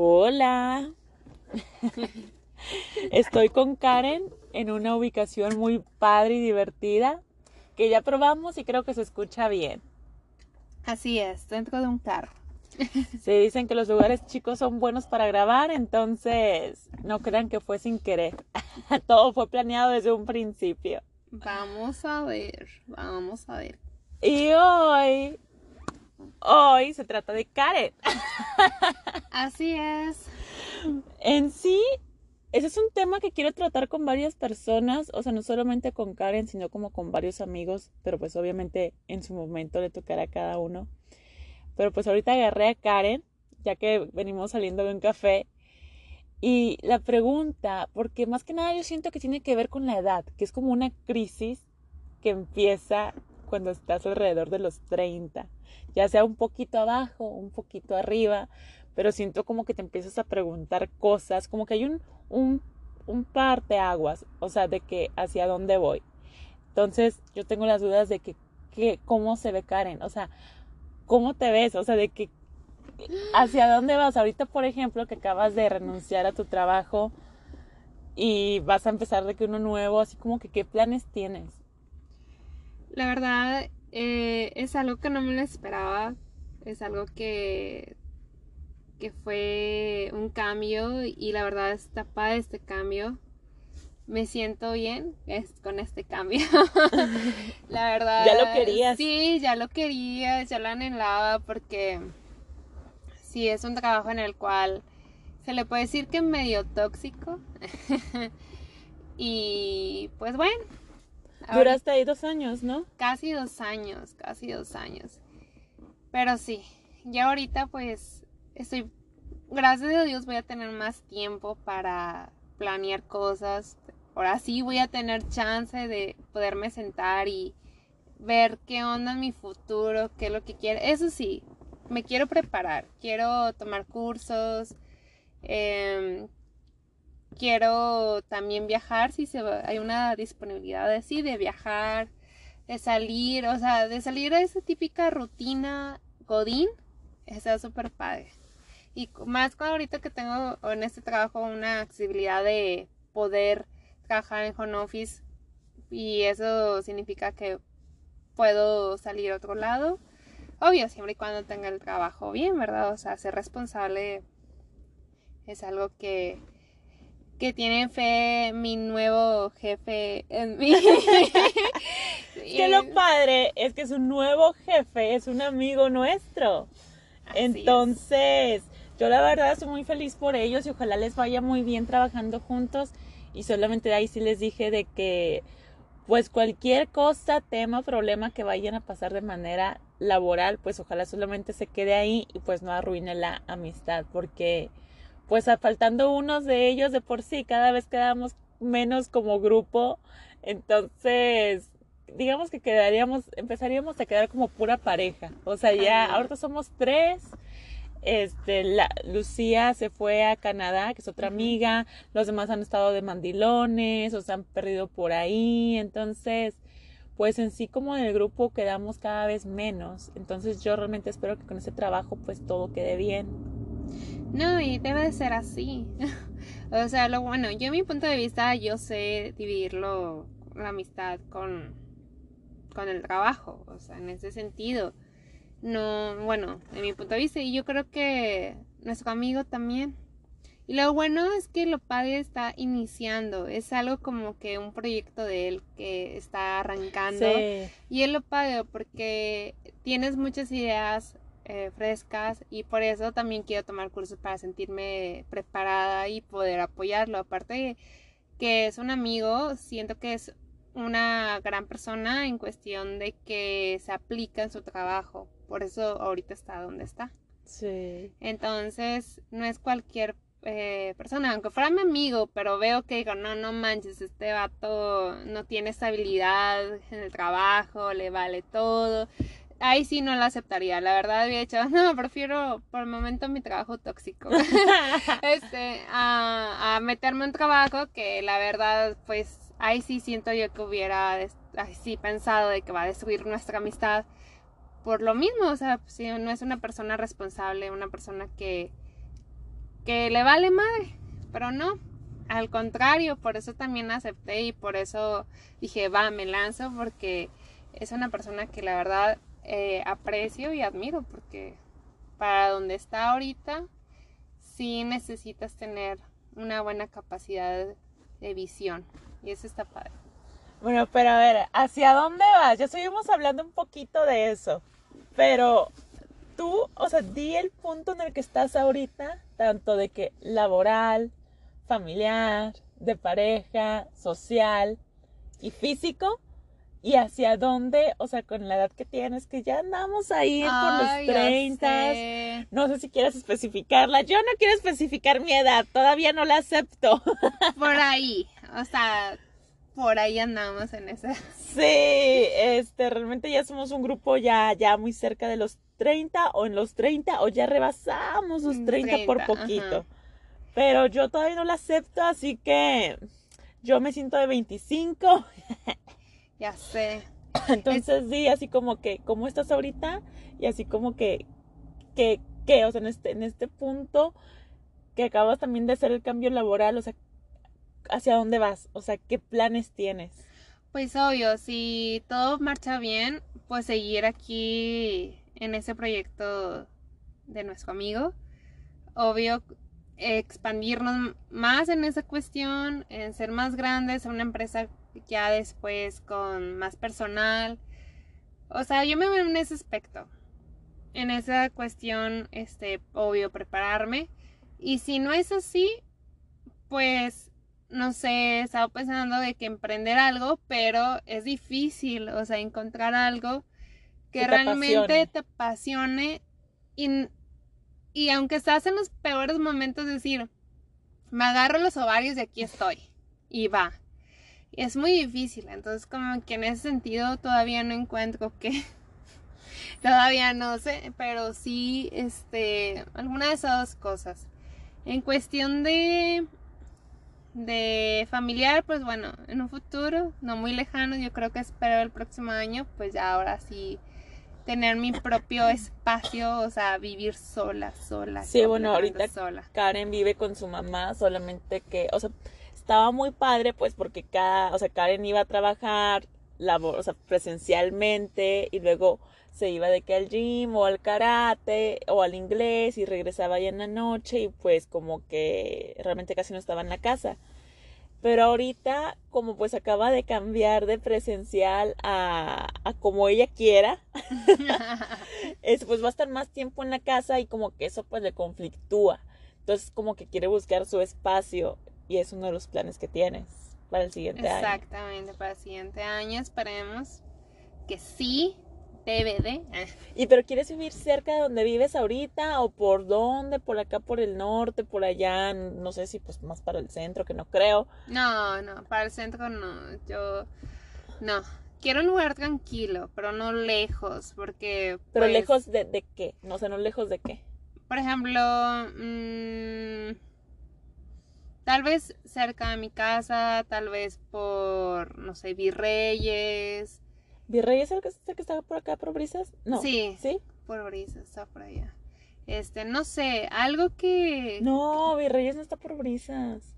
Hola. Estoy con Karen en una ubicación muy padre y divertida que ya probamos y creo que se escucha bien. Así es, dentro de un carro. Se dicen que los lugares chicos son buenos para grabar, entonces no crean que fue sin querer. Todo fue planeado desde un principio. Vamos a ver, vamos a ver. Y hoy, hoy se trata de Karen. Así es. En sí, ese es un tema que quiero tratar con varias personas, o sea, no solamente con Karen, sino como con varios amigos, pero pues obviamente en su momento le tocará a cada uno. Pero pues ahorita agarré a Karen, ya que venimos saliendo de un café. Y la pregunta, porque más que nada yo siento que tiene que ver con la edad, que es como una crisis que empieza cuando estás alrededor de los 30, ya sea un poquito abajo, un poquito arriba, pero siento como que te empiezas a preguntar cosas, como que hay un, un, un par de aguas, o sea, de que hacia dónde voy. Entonces yo tengo las dudas de que, que cómo se ve Karen, o sea, ¿cómo te ves? O sea, de que hacia dónde vas. Ahorita, por ejemplo, que acabas de renunciar a tu trabajo y vas a empezar de que uno nuevo, así como que qué planes tienes. La verdad, eh, es algo que no me lo esperaba. Es algo que, que fue un cambio y la verdad está padre este cambio me siento bien es, con este cambio. la verdad. Ya lo querías. Sí, ya lo quería, ya lo anhelaba porque sí, es un trabajo en el cual se le puede decir que es medio tóxico. y pues bueno. Duraste ahí dos años, ¿no? Casi dos años, casi dos años. Pero sí, ya ahorita pues estoy, gracias a Dios voy a tener más tiempo para planear cosas, ahora sí voy a tener chance de poderme sentar y ver qué onda en mi futuro, qué es lo que quiero. Eso sí, me quiero preparar, quiero tomar cursos, em, quiero también viajar si hay una disponibilidad de sí, de viajar, de salir, o sea, de salir a esa típica rutina godín, está súper padre. Y más con ahorita que tengo en este trabajo una accesibilidad de poder trabajar en home office y eso significa que puedo salir a otro lado. Obvio, siempre y cuando tenga el trabajo bien, ¿verdad? O sea, ser responsable es algo que, que tiene fe mi nuevo jefe en mí. que lo padre es que es un nuevo jefe, es un amigo nuestro. Entonces, yo la verdad estoy muy feliz por ellos y ojalá les vaya muy bien trabajando juntos y solamente de ahí sí les dije de que pues cualquier cosa, tema, problema que vayan a pasar de manera laboral, pues ojalá solamente se quede ahí y pues no arruine la amistad, porque pues faltando unos de ellos de por sí, cada vez quedamos menos como grupo, entonces digamos que quedaríamos, empezaríamos a quedar como pura pareja, o sea, ya ahorita somos tres. Este, la, Lucía se fue a Canadá, que es otra amiga, los demás han estado de mandilones, o se han perdido por ahí, entonces, pues en sí como en el grupo quedamos cada vez menos, entonces yo realmente espero que con ese trabajo pues todo quede bien. No, y debe de ser así. o sea, lo bueno, yo mi punto de vista, yo sé dividirlo, la amistad con, con el trabajo, o sea, en ese sentido no, bueno, en mi punto de vista, y yo creo que nuestro amigo también. Y lo bueno es que lo padre está iniciando, es algo como que un proyecto de él que está arrancando. Y es lo padre porque tienes muchas ideas eh, frescas y por eso también quiero tomar cursos para sentirme preparada y poder apoyarlo. Aparte que es un amigo, siento que es una gran persona en cuestión de que se aplica en su trabajo. Por eso ahorita está donde está. Sí. Entonces, no es cualquier eh, persona, aunque fuera mi amigo, pero veo que digo, no, no manches, este vato no tiene estabilidad en el trabajo, le vale todo. Ahí sí no la aceptaría, la verdad había dicho, no, prefiero por el momento mi trabajo tóxico. este, a, a meterme en trabajo que la verdad, pues, ahí sí siento yo que hubiera, ahí sí pensado de que va a destruir nuestra amistad por lo mismo, o sea, si no es una persona responsable, una persona que, que le vale madre, pero no, al contrario, por eso también acepté y por eso dije, va, me lanzo porque es una persona que la verdad eh, aprecio y admiro porque para donde está ahorita sí necesitas tener una buena capacidad de visión y eso está padre. Bueno, pero a ver, ¿hacia dónde vas? Ya estuvimos hablando un poquito de eso, pero tú, o sea, di el punto en el que estás ahorita, tanto de que laboral, familiar, de pareja, social y físico, y hacia dónde, o sea, con la edad que tienes, que ya andamos ahí por los 30. No sé si quieres especificarla. Yo no quiero especificar mi edad, todavía no la acepto. Por ahí, o sea, por ahí andamos en ese. Sí, este, realmente ya somos un grupo ya, ya muy cerca de los 30 o en los 30 o ya rebasamos los 30, por poquito. Pero yo todavía no la acepto, así que yo me siento de 25. Ya sé. Entonces, sí, así como que, ¿cómo estás ahorita? Y así como que, que, que, o sea, en este, en este punto que acabas también de hacer el cambio laboral, o sea, ¿hacia dónde vas? O sea, ¿qué planes tienes? Pues obvio, si todo marcha bien, pues seguir aquí en ese proyecto de nuestro amigo. Obvio, expandirnos más en esa cuestión, en ser más grandes, ser una empresa ya después con más personal. O sea, yo me veo en ese aspecto. En esa cuestión, este, obvio, prepararme. Y si no es así, pues, no sé, estaba pensando de que emprender algo, pero es difícil, o sea, encontrar algo que, realmente te apasione y, y aunque estás en los peores momentos, decir, me agarro los ovarios y aquí estoy. Y va es muy difícil, entonces como que en ese sentido todavía no encuentro que todavía no sé, pero sí este alguna de esas dos cosas. En cuestión de de familiar, pues bueno, en un futuro no muy lejano, yo creo que espero el próximo año, pues ya ahora sí tener mi propio espacio, o sea, vivir sola, sola. Sí, bueno, ahorita sola. Karen vive con su mamá, solamente que, o sea, estaba muy padre, pues porque cada, o sea, Karen iba a trabajar labor, o sea, presencialmente y luego se iba de que al gym o al karate o al inglés y regresaba ya en la noche y pues como que realmente casi no estaba en la casa. Pero ahorita, como pues acaba de cambiar de presencial a, a como ella quiera, es, pues va a estar más tiempo en la casa y como que eso pues le conflictúa. Entonces como que quiere buscar su espacio y es uno de los planes que tienes para el siguiente año. Exactamente, para el siguiente año esperemos que sí, DVD. ¿Y pero quieres vivir cerca de donde vives ahorita o por dónde? ¿Por acá, por el norte, por allá? No sé si pues más para el centro, que no creo. No, no, para el centro no. Yo, no. Quiero un lugar tranquilo, pero no lejos, porque... ¿Pero pues lejos de, de qué? No sé, no lejos de qué. Por ejemplo, mmm, Tal vez cerca de mi casa, tal vez por, no sé, Virreyes. ¿Virreyes es el que, está por acá, por Brisas? No. Sí. ¿Sí? Por Brisas, está por allá. Este, no sé, algo que... No, Virreyes no está por Brisas.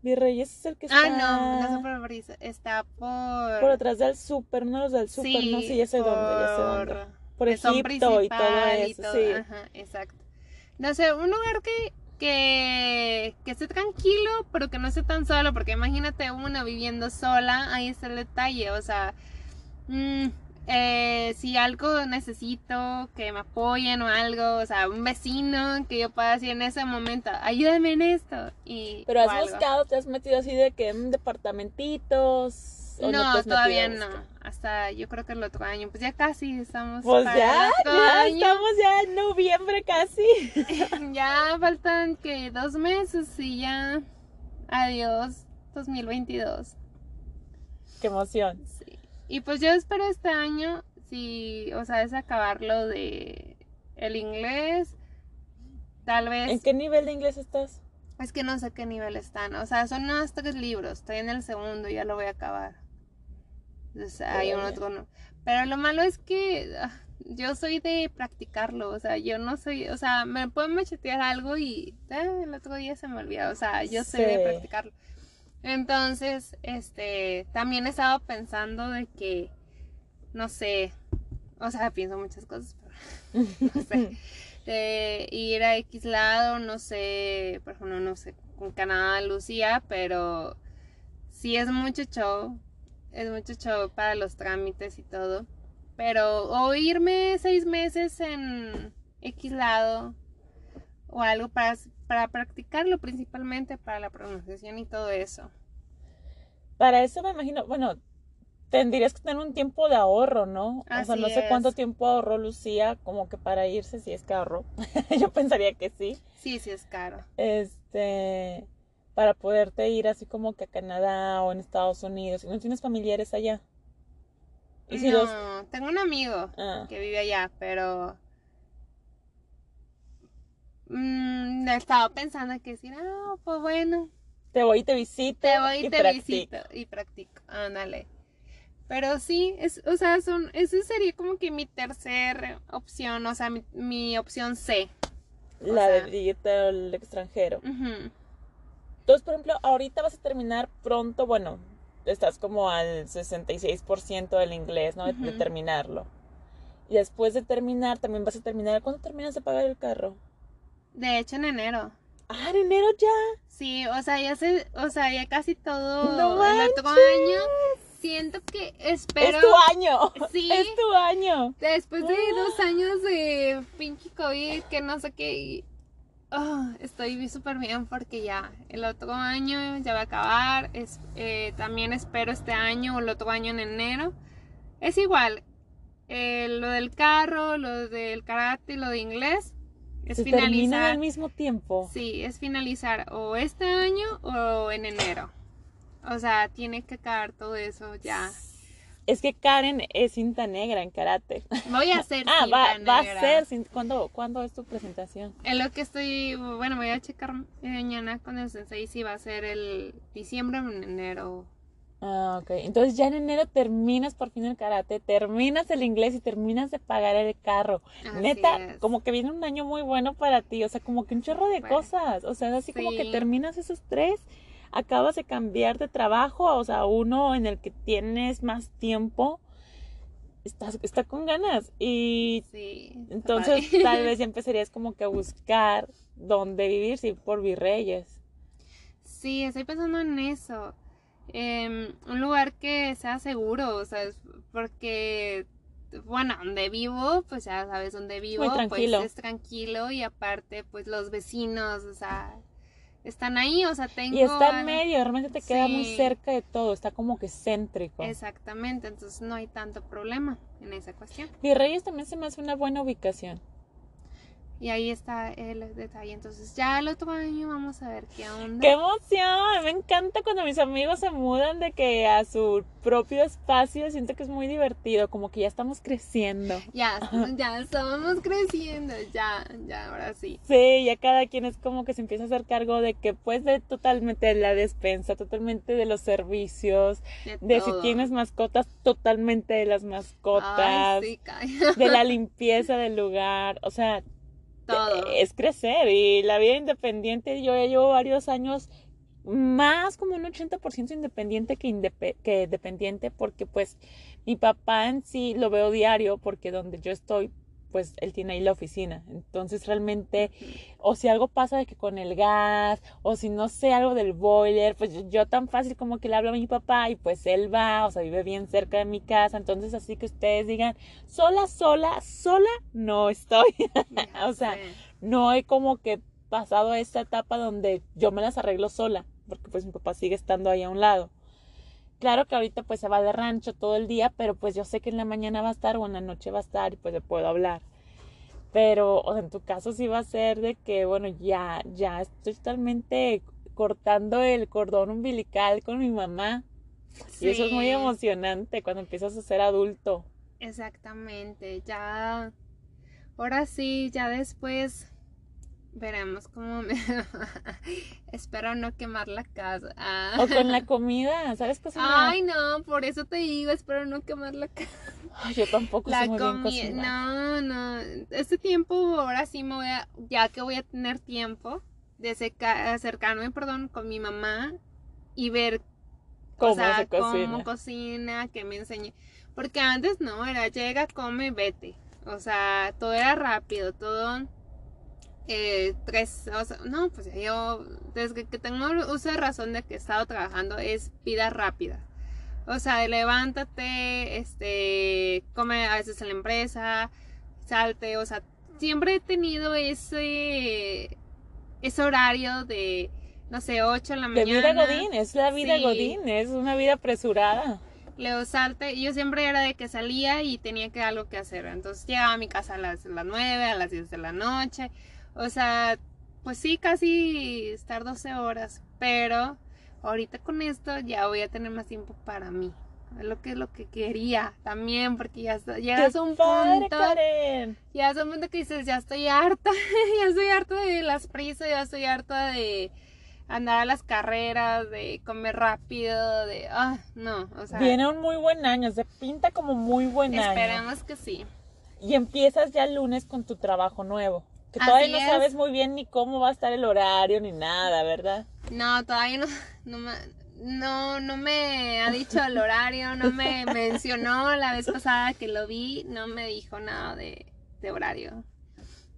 Virreyes es el que está... Ah, no, no está por Brisas, está por... Por atrás del súper, no los del súper, no sé, ya sé dónde, ya sé dónde. Por Egipto y todo eso, sí. Ajá, exacto. No sé, un lugar que que, que esté tranquilo, pero que no esté tan solo, porque imagínate una viviendo sola, ahí está el detalle, o sea, mm, eh, si algo necesito, que me apoyen o algo, o sea, un vecino que yo pueda decir en ese momento, ayúdame en esto. Y, pero has buscado, te has metido así de que en departamentitos no, todavía no. Hasta yo creo que el otro año. Pues ya casi estamos. Pues ya, ya estamos ya en noviembre casi. ya faltan que dos meses y ya. Adiós, 2022. Qué emoción. Sí. Y pues yo espero este año, si, o sea, es acabarlo de el inglés. Tal vez. ¿En qué nivel de inglés estás? Es que no sé qué nivel están. O sea, son unos tres libros. Estoy en el segundo y ya lo voy a acabar. Entonces hay un otro no. Pero lo malo es que ah, yo soy de practicarlo, o sea, yo no soy, o sea, me puedo machetear algo y eh, el otro día se me olvida, o sea, yo soy de practicarlo. Entonces, este, también he estado pensando de que, no sé, o sea, pienso muchas cosas, pero no sé, de ir a X lado, no sé, por ejemplo, no sé, con Canadá, Lucía, pero sí es mucho show, es mucho show para los trámites y todo. Pero o irme seis meses en X lado o algo para, para practicarlo principalmente para la pronunciación y todo eso. Para eso me imagino, bueno, tendrías que tener un tiempo de ahorro, ¿no? o sea, no sé cuánto tiempo ahorró Lucía como que para irse si es caro. Yo pensaría que sí. Sí, sí es caro. Este, para poderte ir así como que a Canadá o en Estados Unidos. ¿No tienes familiares allá? no, tengo un amigo ah. que vive allá, pero mm, estaba pensando que decir, ah, pues bueno. Te voy y te visito. Te voy y, te visito y practico. Ándale. Pero sí, es, o sea, son, esa sería como que mi tercera opción, o sea, mi, opción C. La de irte al extranjero. Entonces, por ejemplo, ahorita vas a terminar pronto, bueno, estás como al 66% del inglés, ¿no? De, terminarlo. Y después de terminar, también vas a terminar. ¿Cuándo terminas de pagar el carro? De hecho, en enero. Ah, en enero ya. Sí, o sea, ya se, o sea, ya casi todo no el otro año. Siento que espero. Es tu año. Sí. Es tu año. Después de dos años de pinche COVID, que no sé qué. Oh, estoy súper bien porque ya el otro año ya va a acabar. Es, eh, también espero este año o el otro año en enero. Es igual. Eh, lo del carro, lo del karate, lo de inglés. Es Se finalizar. al mismo tiempo. Sí, es finalizar o este año o en enero. O sea, tiene que acabar todo eso ya. Es que Karen es cinta negra en karate. Voy a hacer ah, cinta va, negra. va a ser. ¿Cuándo, ¿Cuándo es tu presentación? En lo que estoy. Bueno, voy a checar mañana con el sensei si va a ser el diciembre o en enero. Ah, ok. Entonces ya en enero terminas por fin el karate, terminas el inglés y terminas de pagar el carro. Neta, como que viene un año muy bueno para ti. O sea, como que un chorro de cosas. O sea, así como que terminas esos tres acabas de cambiar de trabajo, o sea, uno en el que tienes más tiempo, estás, está con ganas. Y entonces tal vez ya empezarías como que a buscar dónde vivir, si por Virreyes. Sí, estoy pensando en eso. Em, un lugar que sea seguro, o sea, porque bueno, donde vivo, pues ya sabes dónde vivo, pues es tranquilo y aparte, pues los vecinos, o sea, están ahí, o sea, tengo... Y está en medio, realmente te queda muy cerca de todo, está como que céntrico. Exactamente, entonces no hay tanto problema en esa cuestión. Virreyes también se me hace una buena ubicación. Y ahí está el detalle. Entonces, ya el otro año vamos a ver qué onda. ¡Qué emoción! Me encanta cuando mis amigos se mudan de que a su propio espacio. Siento que es muy divertido, como que ya estamos creciendo. Ya, ya estamos creciendo, ya, ya, ahora sí. Sí, ya cada quien es como que se empieza a hacer cargo de que, pues, de totalmente de la despensa, totalmente de los servicios, de, si tienes mascotas, totalmente de las mascotas, de la limpieza del lugar. O sea, es crecer y la vida independiente, yo ya llevo varios años más como un 80% independiente que, que dependiente porque pues mi papá en sí lo veo diario porque donde yo estoy pues él tiene ahí la oficina. Entonces realmente, o si algo pasa de que con el gas, o si no sé algo del boiler, pues yo, tan fácil como que le hablo a mi papá y pues él va, o sea, vive bien cerca de mi casa. Entonces así que ustedes digan, sola, sola, sola, no estoy. o sea, no he como que pasado esta etapa donde yo me las arreglo sola, porque pues mi papá sigue estando ahí a un lado. Claro que ahorita pues se va de rancho todo el día, pero pues yo sé que en la mañana va a estar o en la noche va a estar y pues le puedo hablar. Pero o sea, en tu caso sí va a ser de que, bueno, ya, ya estoy totalmente cortando el cordón umbilical con mi mamá. Y eso es muy emocionante cuando empiezas a ser adulto. Exactamente, ya, ahora sí, ya después Veremos cómo me... Espero no quemar la casa. Ah. O con la comida, ¿sabes cocinar? Ay, no, por eso te digo, espero no quemar la casa. Ay, yo tampoco La soy muy bien cocinar. no, no. Este tiempo, ahora sí me voy a, ya que voy a tener tiempo de seca- acercarme, perdón, con mi mamá y ver ¿Cómo o sea, se cocina? cómo cocina, que me enseñe. Porque antes no, era llega, come, vete. O sea, todo era rápido, todo eh, tres, o sea, no, pues yo desde que tengo uso de razón de que he estado trabajando es vida rápida. O sea, levántate, este, come a veces en la empresa, salte, o sea, siempre he tenido ese ese horario de no sé, 8 de la De mañana. vida Godín, es la vida Sí. Godín, es una vida apresurada. Leo salte, yo siempre era de que salía y tenía que algo que hacer. Entonces llegaba a mi casa a las, las 9, a las 10 de la noche. O sea, pues sí, casi estar 12 horas. Pero ahorita con esto ya voy a tener más tiempo para mí. Es lo que es lo que quería también, porque ya está- llegas ¡Qué a un padre, punto, Karen! llegas a un punto que dices, ya estoy harta, ya estoy harta de las prisas, ya estoy harta de andar a las carreras, de comer rápido, de, ah, no, o sea, Viene un muy buen año, se pinta como muy buen año. esperemos que sí. Y empiezas ya el lunes con tu trabajo nuevo. Que todavía no es. sabes muy bien ni cómo va a estar el horario ni nada, ¿verdad? No, todavía no, no me, no, no me ha dicho el horario, no me mencionó la vez pasada que lo vi, no me dijo nada de, de horario.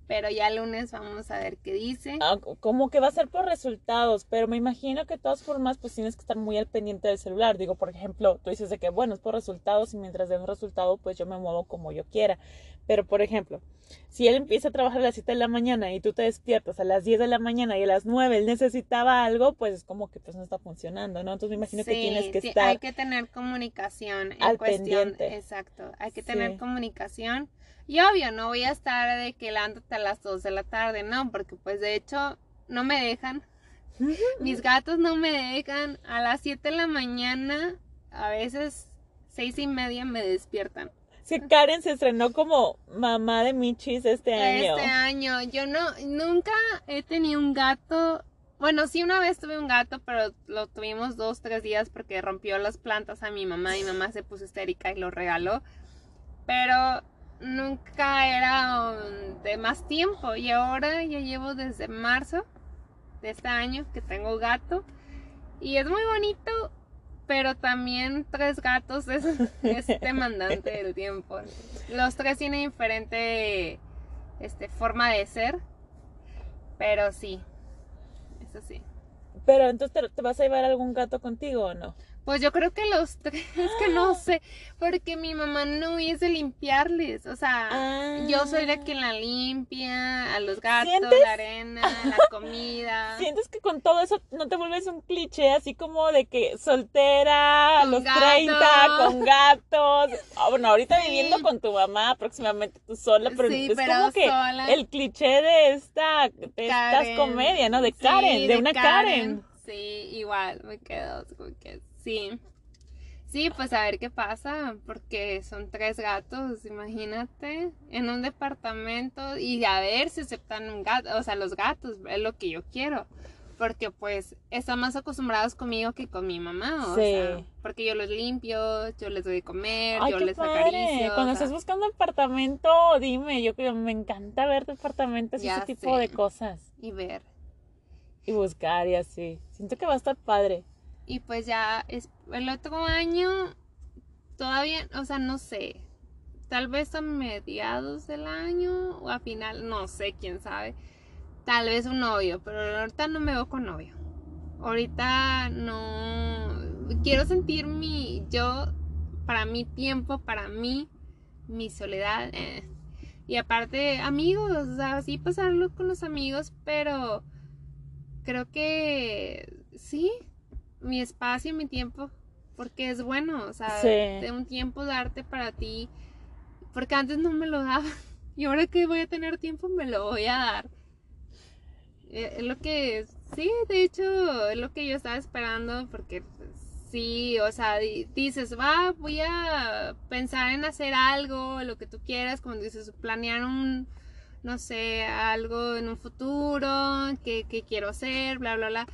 Pero ya el lunes vamos a ver qué dice. Ah, como que va a ser por resultados, pero me imagino que de todas formas pues tienes que estar muy al pendiente del celular. Digo, por ejemplo, tú dices de que bueno, es por resultados y mientras dé un resultado pues yo me muevo como yo quiera. Pero por ejemplo, si él empieza a trabajar a las 7 de la mañana y tú te despiertas a las 10 de la mañana y a las 9 él necesitaba algo, pues es como que pues no está funcionando, ¿no? Entonces me imagino que Sí, tienes que estar Hay que tener comunicación en al cuestión. pendiente. Exacto, hay que Sí. tener comunicación. Y obvio, no voy a estar de que levántate a las 2 de la tarde, no, porque pues de hecho no me dejan. Mis gatos no me dejan. A las 7 de la mañana, a veces seis y media me despiertan. Sí, Karen se estrenó como mamá de Michis este año. Este año, yo no, nunca he tenido un gato. Bueno, sí, una vez tuve un gato, pero lo tuvimos dos, tres días porque rompió las plantas a mi mamá y mi mamá se puso histérica y lo regaló. Pero nunca era de más tiempo y ahora ya llevo desde marzo de este año que tengo gato y es muy bonito, pero también tres gatos es, es demandante el tiempo. Los tres tienen diferente este, forma de ser, pero sí, eso sí. Pero entonces ¿te, te vas a llevar algún gato contigo o no? Pues yo creo que los tres, es que no sé, porque mi mamá no hubiese limpiarles, o sea, Ah. yo soy la que la limpia, a los gatos, ¿Sientes? la arena, la comida. ¿Sientes que con todo eso no te vuelves un cliché así como de que soltera a los gato. 30 con gatos? Ah, bueno, ahorita Sí. viviendo con tu mamá, próximamente tú sola, pero Sí, es pero como que sola. el cliché de esta de estas Karen. comedias, ¿no? De Sí, Karen, de, una Karen. Sí, igual, me quedo como que sí. Sí, pues a ver qué pasa, porque son tres gatos, imagínate, en un departamento y a ver si aceptan un gato, o sea, los gatos, es lo que yo quiero, porque pues están más acostumbrados conmigo que con mi mamá, o Sí. sea, porque yo los limpio, yo les doy de comer, Ay, yo les padre. acaricio. Cuando sea, estés buscando apartamento, dime, yo me encanta ver departamentos y ese tipo de cosas. y ver. Y buscar y así. Siento que va a estar padre. Y pues ya es el otro año todavía, o sea, no sé. Tal vez a mediados del año o a final, no sé, quién sabe. Tal vez un novio, pero ahorita no me veo con novio. Ahorita no quiero sentir mi yo para mi tiempo, para mí, mi soledad. eh. Y aparte, amigos, o sea, sí pasarlo con los amigos, pero creo que sí, mi espacio, mi tiempo, porque es bueno, o sea, Sí. de un tiempo darte para ti, porque antes no me lo daba y ahora que voy a tener tiempo me lo voy a dar. Eh, Es lo que, sí, de hecho, es lo que yo estaba esperando, porque pues, sí, o sea, di- dices, va, voy a pensar en hacer algo, lo que tú quieras, como dices, planear un, no sé, algo en un futuro, que, que quiero hacer, bla, bla, bla.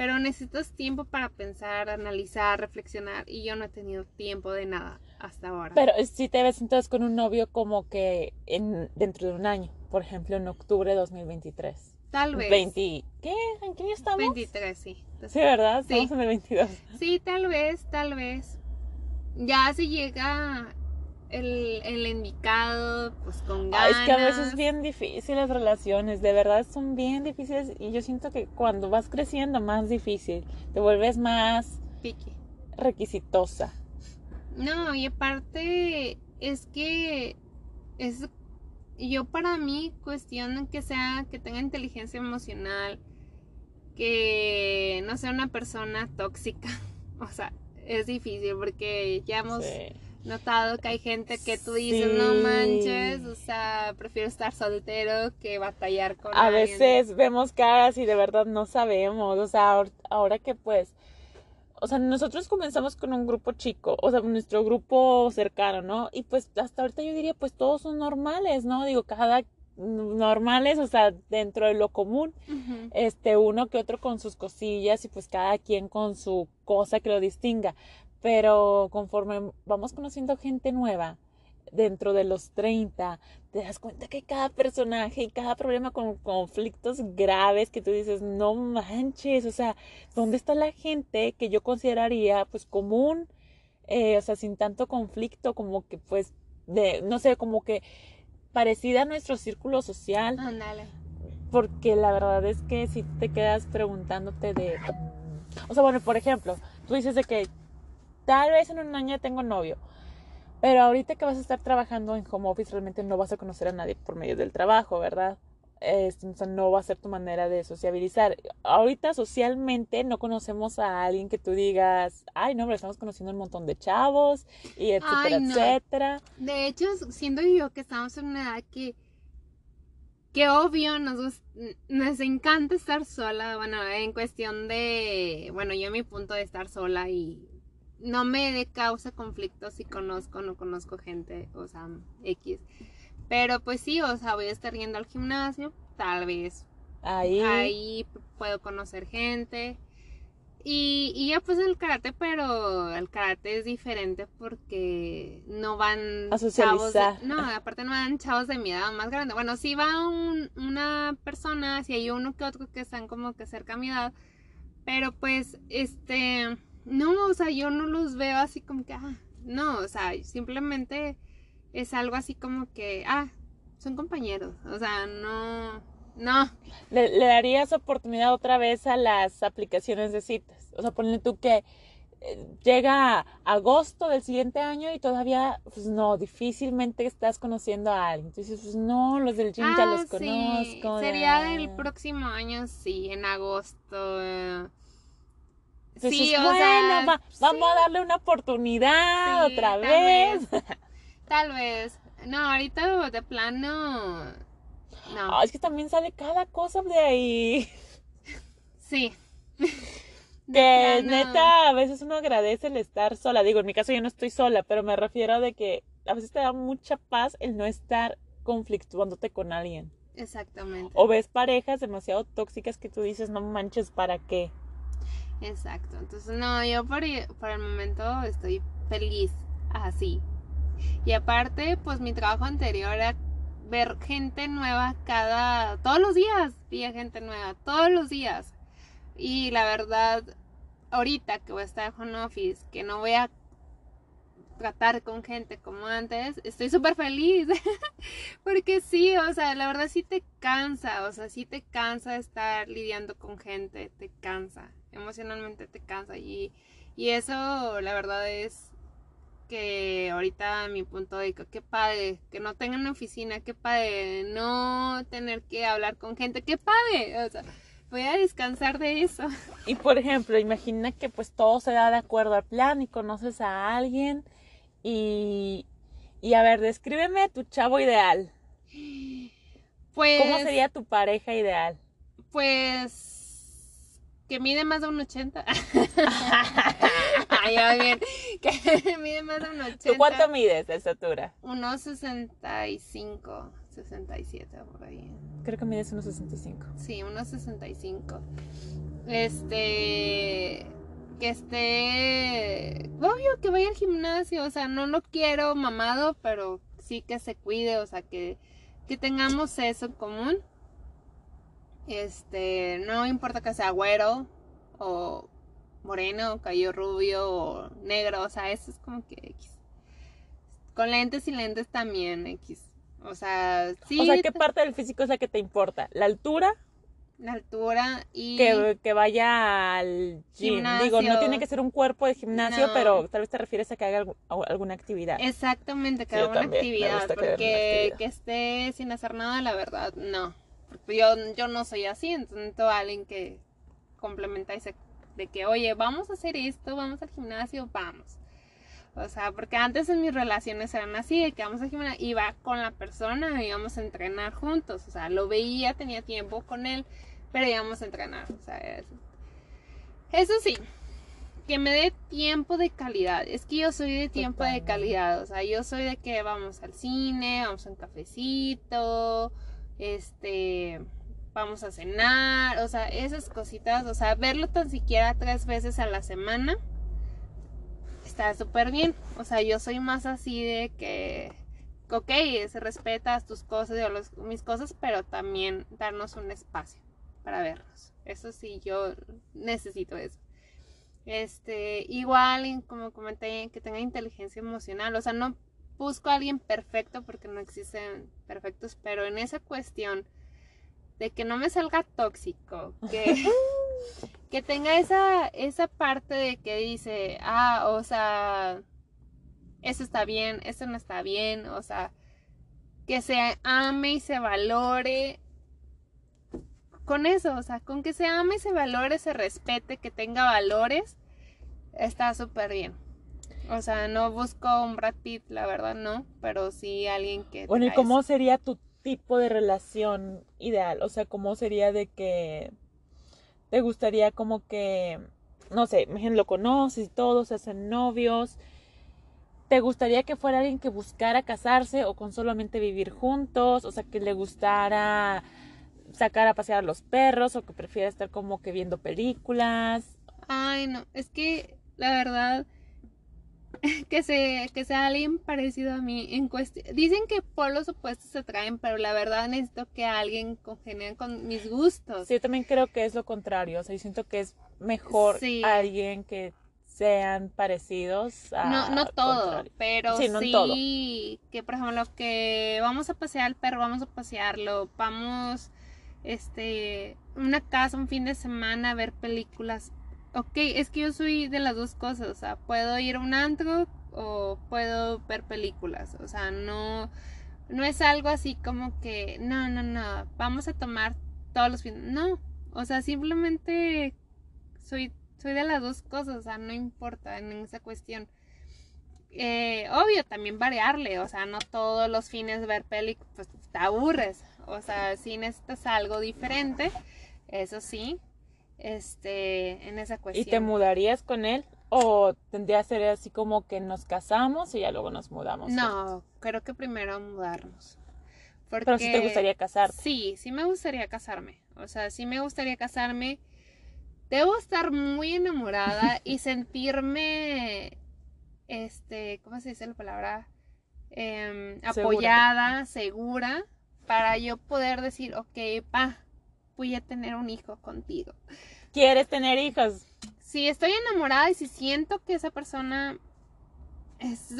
Pero necesitas tiempo para pensar, analizar, reflexionar y yo no he tenido tiempo de nada hasta ahora. Pero si te ves entonces con un novio como que en, dentro de un año, por ejemplo en octubre de 2023. Tal vez. 20, ¿Qué? ¿En qué año estamos? 23, sí. Sí, ¿verdad? Estamos en el 22. Sí, tal vez, tal vez. Ya si llega el, el indicado, pues con ganas. Ay, es que a veces es bien difícil las relaciones, de verdad son bien difíciles y yo siento que cuando vas creciendo más difícil, te vuelves más Piqui. requisitosa. No, y aparte es que es yo para mí cuestión que sea que tenga inteligencia emocional, que no sea una persona tóxica. O sea, es difícil porque ya hemos Sí. Notado que hay gente que tú dices, no manches, o sea, prefiero estar soltero que batallar con A alguien". veces vemos caras y de verdad no sabemos, o sea, ahor- ahora que pues, o sea, nosotros comenzamos con un grupo chico, o sea, nuestro grupo cercano, ¿no? Y pues hasta ahorita yo diría, pues todos son normales, ¿no? Digo, cada normales, o sea, dentro de lo común, este, uno que otro con sus cosillas y pues cada quien con su cosa que lo distinga. Pero conforme vamos conociendo gente nueva, dentro de los 30, te das cuenta que cada personaje y cada problema con conflictos graves que tú dices, no manches, o sea, ¿dónde está la gente que yo consideraría pues común? Eh, o sea, sin tanto conflicto, como que pues, de, no sé, como que parecida a nuestro círculo social Ándale. porque la verdad es que si te quedas preguntándote de, o sea, bueno, por ejemplo, tú dices de que tal vez en un año tengo novio, pero ahorita que vas a estar trabajando en home office realmente no vas a conocer a nadie por medio del trabajo, ¿verdad? O sea, no va a ser tu manera de sociabilizar. Ahorita socialmente no conocemos a alguien que tú digas, ay, no, pero estamos conociendo un montón de chavos y etcétera, Ay, no. etcétera. De hecho, siendo yo que estamos en una edad que, que obvio nos, nos encanta estar sola, bueno, en cuestión de, bueno, yo mi punto de estar sola y no me causa conflictos si conozco o no conozco gente, o sea, X. Pero pues sí, o sea, voy a estar yendo al gimnasio, tal vez Ahí, ahí puedo conocer gente. Y, y ya pues el karate, pero el karate es diferente porque no van A chavos socializar. de- no, aparte no van chavos de mi edad más grande. Bueno, sí va un- una persona, si hay uno que otro que están como que cerca a mi edad, pero pues este, no, o sea, yo no los veo así como que, ah, no, o sea, simplemente es algo así como que, ah, son compañeros, o sea, no, no, le, le darías oportunidad otra vez a las aplicaciones de citas. O sea, ponle tú que eh, llega agosto del siguiente año y todavía, pues no, difícilmente estás conociendo a alguien. Entonces, pues no, los del gym ya Ah, los sí. conozco. Sería ya. del próximo año, sí, en agosto. Entonces, sí, o bueno, sea, va- sí, vamos a darle una oportunidad sí, otra tal vez. Tal vez. No, ahorita de plano. No. Es que también sale cada cosa de ahí. Sí. De Que neta, a veces uno agradece el estar sola. Digo, en mi caso yo no estoy sola, pero me refiero a de que a veces te da mucha paz el no estar conflictuándote con alguien. Exactamente. O ves parejas demasiado tóxicas que tú dices, no manches, ¿para qué? Exacto. Entonces, no, yo por, el momento estoy feliz así. Y aparte, pues mi trabajo anterior era ver gente nueva cada, todos los días, veía gente nueva, todos los días. Y la verdad, ahorita que voy a estar en home office, que no voy a tratar con gente como antes, estoy súper feliz. Porque sí, o sea, la verdad sí te cansa, o sea, sí te cansa estar lidiando con gente, te cansa, emocionalmente te cansa. Y, y eso, la verdad es que ahorita mi punto de que qué padre, que no tengan una oficina, qué padre, no tener que hablar con gente, qué padre, o sea, voy a descansar de eso. Y por ejemplo, imagina que pues todo se da de acuerdo al plan y conoces a alguien y, y a ver, descríbeme tu chavo ideal. Pues, ¿Cómo sería tu pareja ideal? Pues que mide más de un 80. Ay, bien. Que mide más de un 80. ¿Tú cuánto mides de estatura? Unos 65, 67 por ahí. Creo que mides unos 65. Sí, unos 65. Este que esté obvio que vaya al gimnasio, o sea, no lo quiero mamado, pero sí que se cuide, o sea, que, que tengamos eso en común. Este, no importa que sea güero o moreno, cabello rubio o negro, o sea, eso es como que X. Con lentes y lentes también X. O sea, sí. O sea, ¿qué parte del físico es la que te importa? ¿La altura? La altura y... Que, que vaya al gym. Digo, no tiene que ser un cuerpo de gimnasio, pero tal vez te refieres a que haga alguna actividad. Exactamente, que haga una actividad. Porque que, esté sin hacer nada, la verdad, no. Yo, yo no soy así, entonces alguien que complementa ese de que, oye, vamos a hacer esto, vamos al gimnasio, vamos. O sea, porque antes en mis relaciones eran así, de que vamos al gimnasio, iba con la persona, íbamos a entrenar juntos, o sea, lo veía, tenía tiempo con él, pero íbamos a entrenar, o sea, eso. eso sí, que me dé tiempo de calidad. Es que yo soy de tiempo de calidad. O sea, yo soy de que vamos al cine, vamos a un cafecito, este, vamos a cenar, o sea, esas cositas, o sea, verlo tan siquiera tres veces a la semana está súper bien. O sea, yo soy más así de que, ok, se respetas tus cosas, y mis cosas, pero también darnos un espacio para vernos. Eso sí, yo necesito eso. Este, igual, como comenté, que tenga inteligencia emocional. O sea, no busco a alguien perfecto porque no existen perfectos, pero en esa cuestión de que no me salga tóxico, que, que tenga esa, esa parte de que dice, ah, o sea, eso está bien, eso no está bien, o sea, que se ame y se valore con eso, o sea, con que se ame y se valore, se respete, que tenga valores, está súper bien. O sea, no busco un Brad Pitt, la verdad no, pero sí alguien que... Bueno, ¿y cómo sería tu tipo de relación ideal? O sea, ¿cómo sería de que te gustaría como que, no sé, lo conoces y todos se hacen novios? ¿Te gustaría que fuera alguien que buscara casarse o con solamente vivir juntos? O sea, que le gustara sacar a pasear a los perros o que prefiera estar como que viendo películas. Ay, no, es que la verdad que, se, que sea alguien parecido a mí en cuestión. Dicen que por los opuestos se traen, pero la verdad necesito que alguien congene con mis gustos. Sí, yo también creo que es lo contrario. O sea, yo siento que es mejor alguien que sean parecidos a no no todo pero sí, que por ejemplo que vamos a pasear al perro vamos a pasearlo vamos este una casa un fin de semana a ver películas ok, es que yo soy de las dos cosas, o sea, puedo ir a un antro o puedo ver películas, o sea, no, no es algo así como que, no, no, no, vamos a tomar todos los fines, no, o sea, simplemente soy, soy de las dos cosas, o sea, no importa en esa cuestión. Eh, obvio, también variarle, o sea, no todos los fines ver películas, pues te aburres, o sea, si necesitas algo diferente, eso sí, este, en esa cuestión. ¿Y te mudarías con él? ¿O tendría que ser así como que nos casamos y ya luego nos mudamos? No, creo que primero mudarnos. Pero si te gustaría casarte. Sí, sí me gustaría casarme. O sea, sí me gustaría casarme. Debo estar muy enamorada y sentirme, este, ¿cómo se dice la palabra? Em, apoyada, segura, para yo poder decir, ok, pa, voy a tener un hijo contigo. ¿Quieres tener hijos? Si estoy enamorada y si siento que esa persona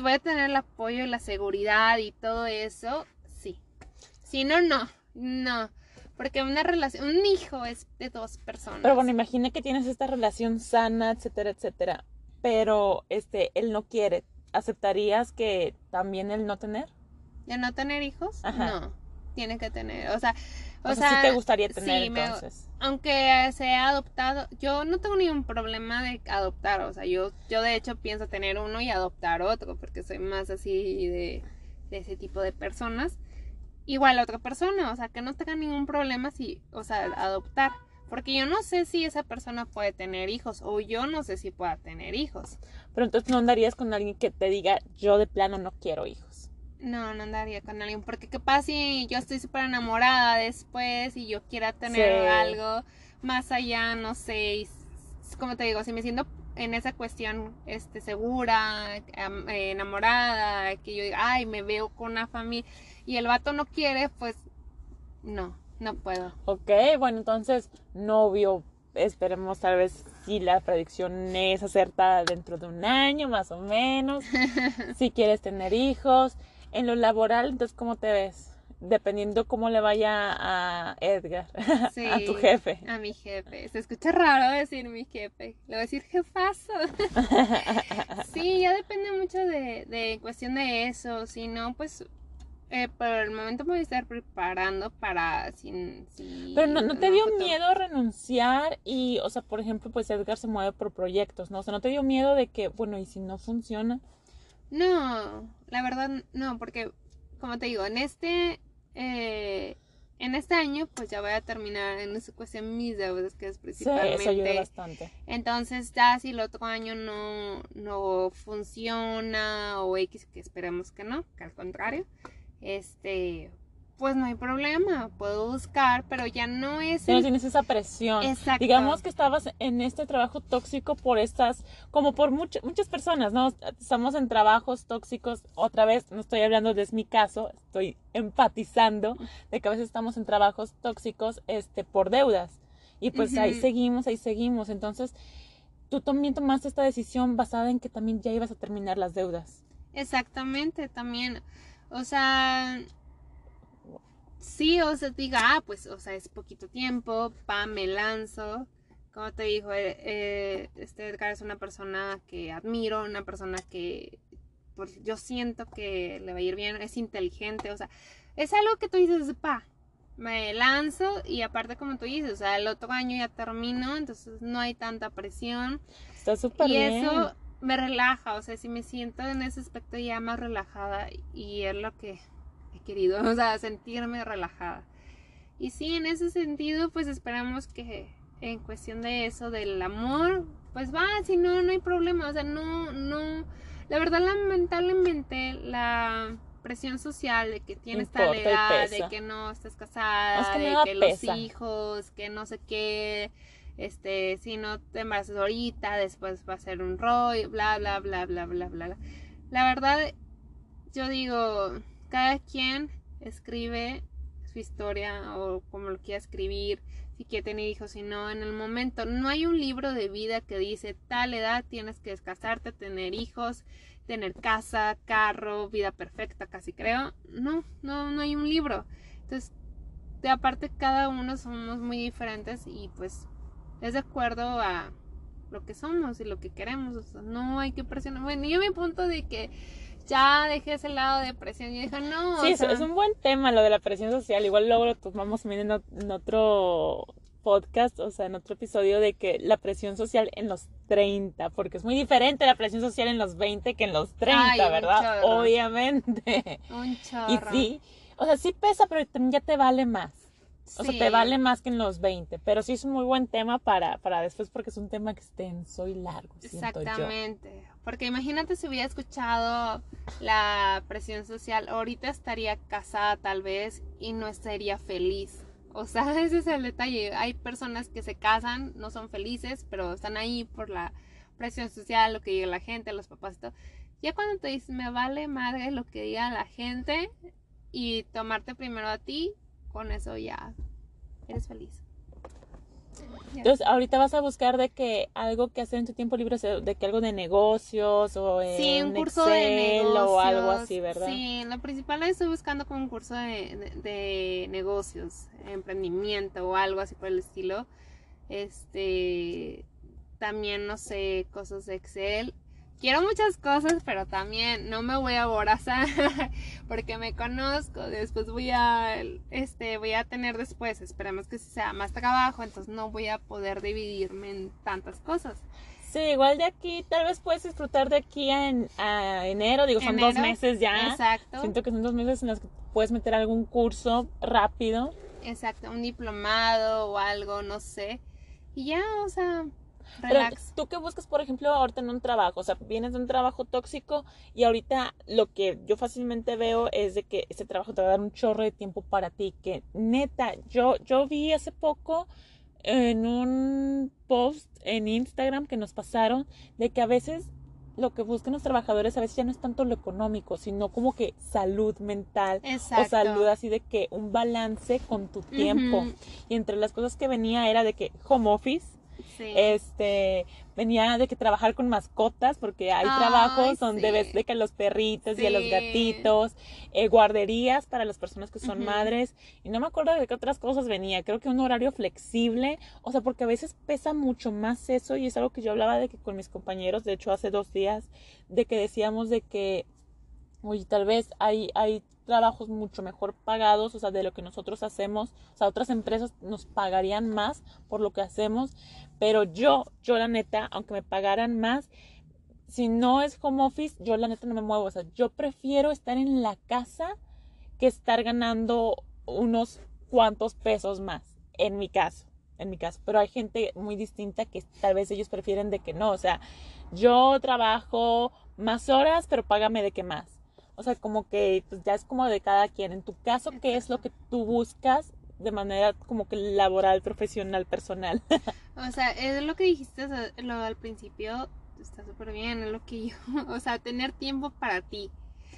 voy a tener el apoyo y la seguridad y todo eso, sí. Si no, no, no. Porque una relación, un hijo es de dos personas. Pero bueno, imagina que tienes esta relación sana, etcétera, etcétera. Pero este, él no quiere. ¿Aceptarías que también él no tener? ¿De no tener hijos? No. Tiene que tener. O sea, o, sea, sí te gustaría tener entonces. aunque sea adoptado, yo no tengo ningún problema de adoptar, o sea, yo, yo de hecho pienso tener uno y adoptar otro, porque soy más así de, de ese tipo de personas. Igual a otra persona, o sea, que no tenga ningún problema si, o sea, adoptar. Porque yo no sé si esa persona puede tener hijos o yo no sé si pueda tener hijos. Pero entonces no andarías con alguien que te diga, yo de plano no quiero hijos. No, no andaría con alguien. Porque qué pasa si yo estoy súper enamorada después y yo quiera tener algo más allá, no sé. como te digo, si me siento en esa cuestión este, segura, enamorada, que yo diga, ay, me veo con una familia y el vato no quiere, pues no, no puedo. Ok, bueno, entonces, novio, esperemos tal vez si la predicción es acertada dentro de un año, más o menos. si quieres tener hijos. En lo laboral, entonces, ¿cómo te ves? Dependiendo cómo le vaya a Edgar, a tu jefe. A mi jefe. Se escucha raro decir mi jefe. Le voy a decir jefazo. sí, ya depende mucho de, de cuestión de eso. Si no, pues eh, por el momento me voy a estar preparando para sin... Pero no, te dio miedo renunciar y, o sea, por ejemplo, pues Edgar se mueve por proyectos, ¿no? O sea, ¿no te dio miedo de que, bueno, y si no funciona? No, la verdad no, porque, como te digo, en este... Eh, en este año, pues ya voy a terminar en esa cuestión mis deudas, que es principalmente. Sí, eso ayuda bastante. Entonces, ya si el otro año no, no funciona o X, que esperemos que no, que al contrario, este, pues no hay problema, puedo buscar, pero ya no es... No tienes esa presión. Exacto. Digamos que estabas en este trabajo tóxico por estas, como por muchas muchas personas, ¿no? Estamos en trabajos tóxicos, otra vez, no estoy hablando de mi caso, estoy empatizando de que a veces estamos en trabajos tóxicos este, por deudas. Y pues ahí seguimos, ahí seguimos. Entonces, tú también tomaste esta decisión basada en que también ya ibas a terminar las deudas. Exactamente, también o sea, sí, o sea, diga, ah, pues, o sea, es poquito tiempo, pa, me lanzo. Como te dijo, eh, eh, este Edgar es una persona que admiro, una persona que pues, yo siento que le va a ir bien, es inteligente, o sea, es algo que tú dices, pa, me lanzo y aparte como tú dices, o sea, el otro año ya termino, entonces no hay tanta presión. Está súper bien. Y eso me relaja, o sea, si me siento en ese aspecto ya más relajada y es lo que he querido, o sea, sentirme relajada. Y sí, en ese sentido, pues esperamos que en cuestión de eso, del amor, pues va, si no, no hay problema, o sea, no, no, la verdad, lamentablemente, la presión social de que tienes tal edad, de que no estás casada, de que los hijos, que no sé qué, este, si no te embarazas ahorita, después va a ser un rollo, bla, bla, bla, bla, bla, bla. La verdad, yo digo, cada quien escribe su historia o como lo quiera escribir, si quiere tener hijos, si no, en el momento. No hay un libro de vida que dice tal edad tienes que casarte, tener hijos, tener casa, carro, vida perfecta, casi creo. No, no, no hay un libro. Entonces, de aparte cada uno somos muy diferentes y pues es de acuerdo a lo que somos y lo que queremos. no hay que presionar. Bueno, yo mi punto de que ya dejé ese lado de presión y dije, no. Sí, es un buen tema lo de la presión social. Igual luego lo tomamos también en, otro podcast, o sea, en otro episodio de que la presión social en los 30, porque es muy diferente la presión social en los 20 que en los 30, ¿verdad? Obviamente. Un chorro. Y sí, o sea, sí pesa, pero ya te vale más. O sea, te vale más que en los 20, pero sí es un muy buen tema para, para después porque es un tema extenso y largo. Exactamente, porque imagínate si hubiera escuchado la presión social, ahorita estaría casada tal vez y no estaría feliz. O sea, ese es el detalle. Hay personas que se casan, no son felices, pero están ahí por la presión social, lo que diga la gente, los papás y todo. Ya cuando te dices, me vale madre lo que diga la gente y tomarte primero a ti, con eso ya eres feliz. Entonces, ahorita vas a buscar de que algo que hacer en tu tiempo libre, de que algo de negocios o sí, un curso de negocios, o algo así, ¿verdad? Sí, lo principal estoy buscando como un curso de, de, negocios, emprendimiento o algo así por el estilo. Este, también, no sé, cosas de Excel quiero muchas cosas, pero también no me voy a aborazar porque me conozco. Después voy a, este, voy a tener después, esperemos que sea más trabajo, entonces no voy a poder dividirme en tantas cosas. Sí, igual de aquí, tal vez puedes disfrutar de aquí en, a enero, digo, son dos meses ya. Exacto. Siento que son dos meses en los que puedes meter algún curso rápido. Exacto, un diplomado o algo, no sé. Y ya, o sea, Relax. tú qué buscas, por ejemplo, ahorita en un trabajo, o sea, vienes de un trabajo tóxico y ahorita lo que yo fácilmente veo es de que ese trabajo te va a dar un chorro de tiempo para ti, que neta, yo, yo vi hace poco en un post en Instagram que nos pasaron de que a veces lo que buscan los trabajadores a veces ya no es tanto lo económico, sino como que salud mental o salud así de que un balance con tu tiempo. Y entre las cosas que venía era de que home office, este, venía de que trabajar con mascotas, porque hay trabajos donde ves de que los perritos y a los gatitos, eh, guarderías para las personas que son madres, y no me acuerdo de qué otras cosas venía, creo que un horario flexible, o sea, porque a veces pesa mucho más eso, y es algo que yo hablaba de que con mis compañeros, de hecho hace dos días, de que decíamos de que, oye, tal vez hay, hay trabajos mucho mejor pagados, o sea, de lo que nosotros hacemos, o sea, otras empresas nos pagarían más por lo que hacemos, pero yo, yo la neta, aunque me pagaran más, si no es home office, yo la neta no me muevo, o sea, yo prefiero estar en la casa que estar ganando unos cuantos pesos más, en mi caso, en mi caso, pero hay gente muy distinta que tal vez ellos prefieren de que no, o sea, yo trabajo más horas, pero págame de que más. O sea, como que pues, ya es como de cada quien. En tu caso, ¿qué es lo que tú buscas de manera como que laboral, profesional, personal? o sea, es lo que dijiste lo al principio, está súper bien, es lo que yo, o sea, tener tiempo para ti.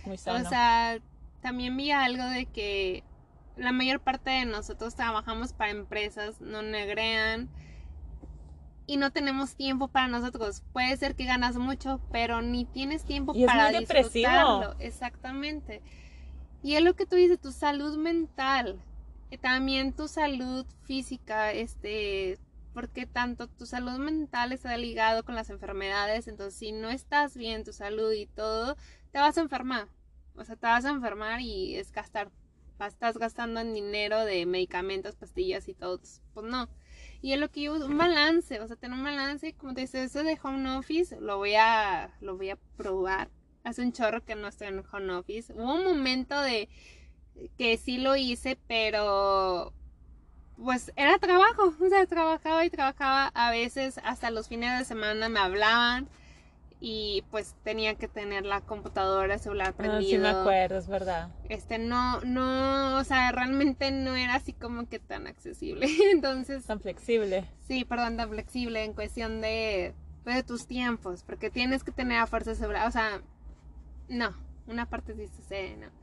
Muy sano. O sea, también vi algo de que la mayor parte de nosotros trabajamos para empresas, no negrean, y no tenemos tiempo para nosotros. Puede ser que ganas mucho, pero ni tienes tiempo para disfrutarlo. Exactamente. Y es lo que tú dices, tu salud mental, también tu salud física, este, porque tanto tu salud mental está ligado con las enfermedades, entonces si no estás bien tu salud y todo, te vas a enfermar. O sea, te vas a enfermar y es gastar, estás gastando en dinero de medicamentos, pastillas y todo. Pues no. Y es lo que yo, un balance, o sea, tener un balance, como te dice, eso de home office, lo voy a, lo voy a probar. Hace un chorro que no estoy en home office. Hubo un momento de que sí lo hice, pero pues era trabajo, o sea, trabajaba y trabajaba, a veces hasta los fines de semana me hablaban y pues tenía que tener la computadora, celular prendido. Ah, sí me acuerdo, es verdad. Este, no, no, o sea, realmente no era así como que tan accesible, entonces... Tan flexible. Sí, perdón, tan flexible en cuestión de, de tus tiempos, porque tienes que tener a fuerza sobre, o sea, no, una parte sí, no.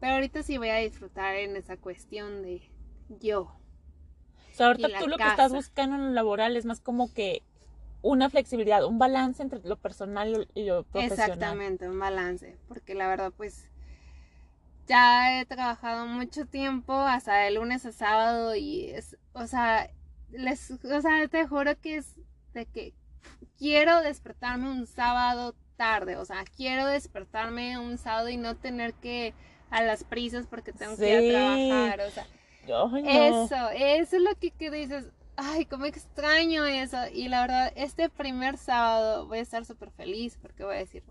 Pero ahorita sí voy a disfrutar en esa cuestión de yo. O sea, ahorita tú lo que estás buscando en lo laboral es más como que una flexibilidad, un balance entre lo personal y lo profesional. Exactamente, un balance, porque la verdad pues ya he trabajado mucho tiempo, hasta de lunes a sábado y es, o sea, les, o sea, te juro que es de que quiero despertarme un sábado tarde, o sea, quiero despertarme un sábado y no tener que a las prisas porque tengo que ir a trabajar, o sea, eso, eso es lo que, que dices, ay, cómo extraño eso. Y la verdad, este primer sábado voy a estar súper feliz porque voy a decir,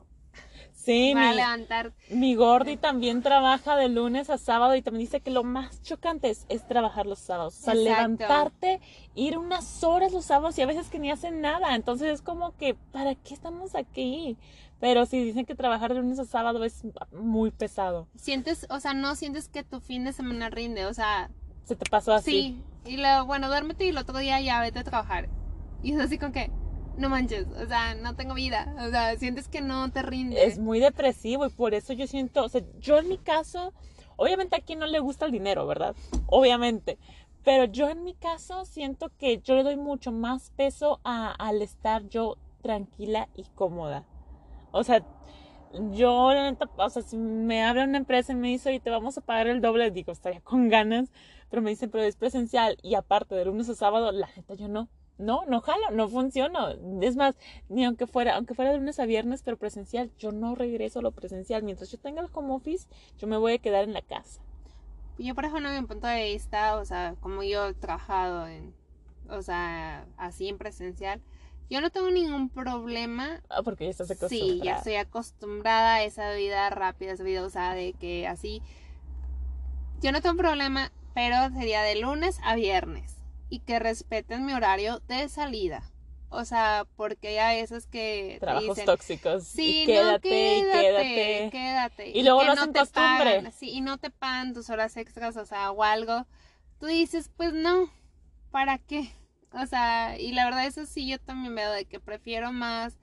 Sí, mi, levantar. mi Gordi también trabaja de lunes a sábado y también dice que lo más chocante es, trabajar los sábados. O sea, levantarte, ir unas horas los sábados y a veces que ni hacen nada. Entonces es como que, ¿para qué estamos aquí? Pero sí, dicen que trabajar de lunes a sábado es muy pesado. Sientes, o sea, no sientes que tu fin de semana rinde, o sea... Se te pasó así. Sí, y luego, bueno, duérmete y el otro día ya vete a trabajar. Y es así con que, no manches, o sea, no tengo vida, o sea, sientes que no te rinde. Es muy depresivo y por eso yo siento, o sea, yo en mi caso, obviamente a quien no le gusta el dinero, ¿verdad? Obviamente. Pero yo en mi caso siento que yo le doy mucho más peso a, al estar yo tranquila y cómoda. O sea, yo, la neta, o sea, si me abre una empresa y me dice, y te vamos a pagar el doble, digo, estaría con ganas, pero me dicen, pero es presencial y aparte de lunes a sábado, la neta yo no. No, no jalo, no funciona. Es más, ni aunque fuera, aunque fuera de lunes a viernes, pero presencial, yo no regreso a lo presencial. Mientras yo tenga el home office, yo me voy a quedar en la casa. Yo, por ejemplo, mi punto de vista, o sea, como yo he trabajado en, o sea, así en presencial, yo no tengo ningún problema. Ah, porque ya estás acostumbrada. Sí, ya estoy acostumbrada a esa vida rápida, esa vida, o sea, de que así. Yo no tengo problema pero sería de lunes a viernes y que respeten mi horario de salida. O sea, porque hay esos que. Trabajos tóxicos. Sí, y quédate, no, quédate, y quédate. quédate. Y luego lo no hacen te costumbre. pagan, sí, y no te pagan tus horas extras, o sea, o algo. Tú dices, pues no, ¿para qué? O sea, y la verdad, eso sí, yo también veo de que prefiero más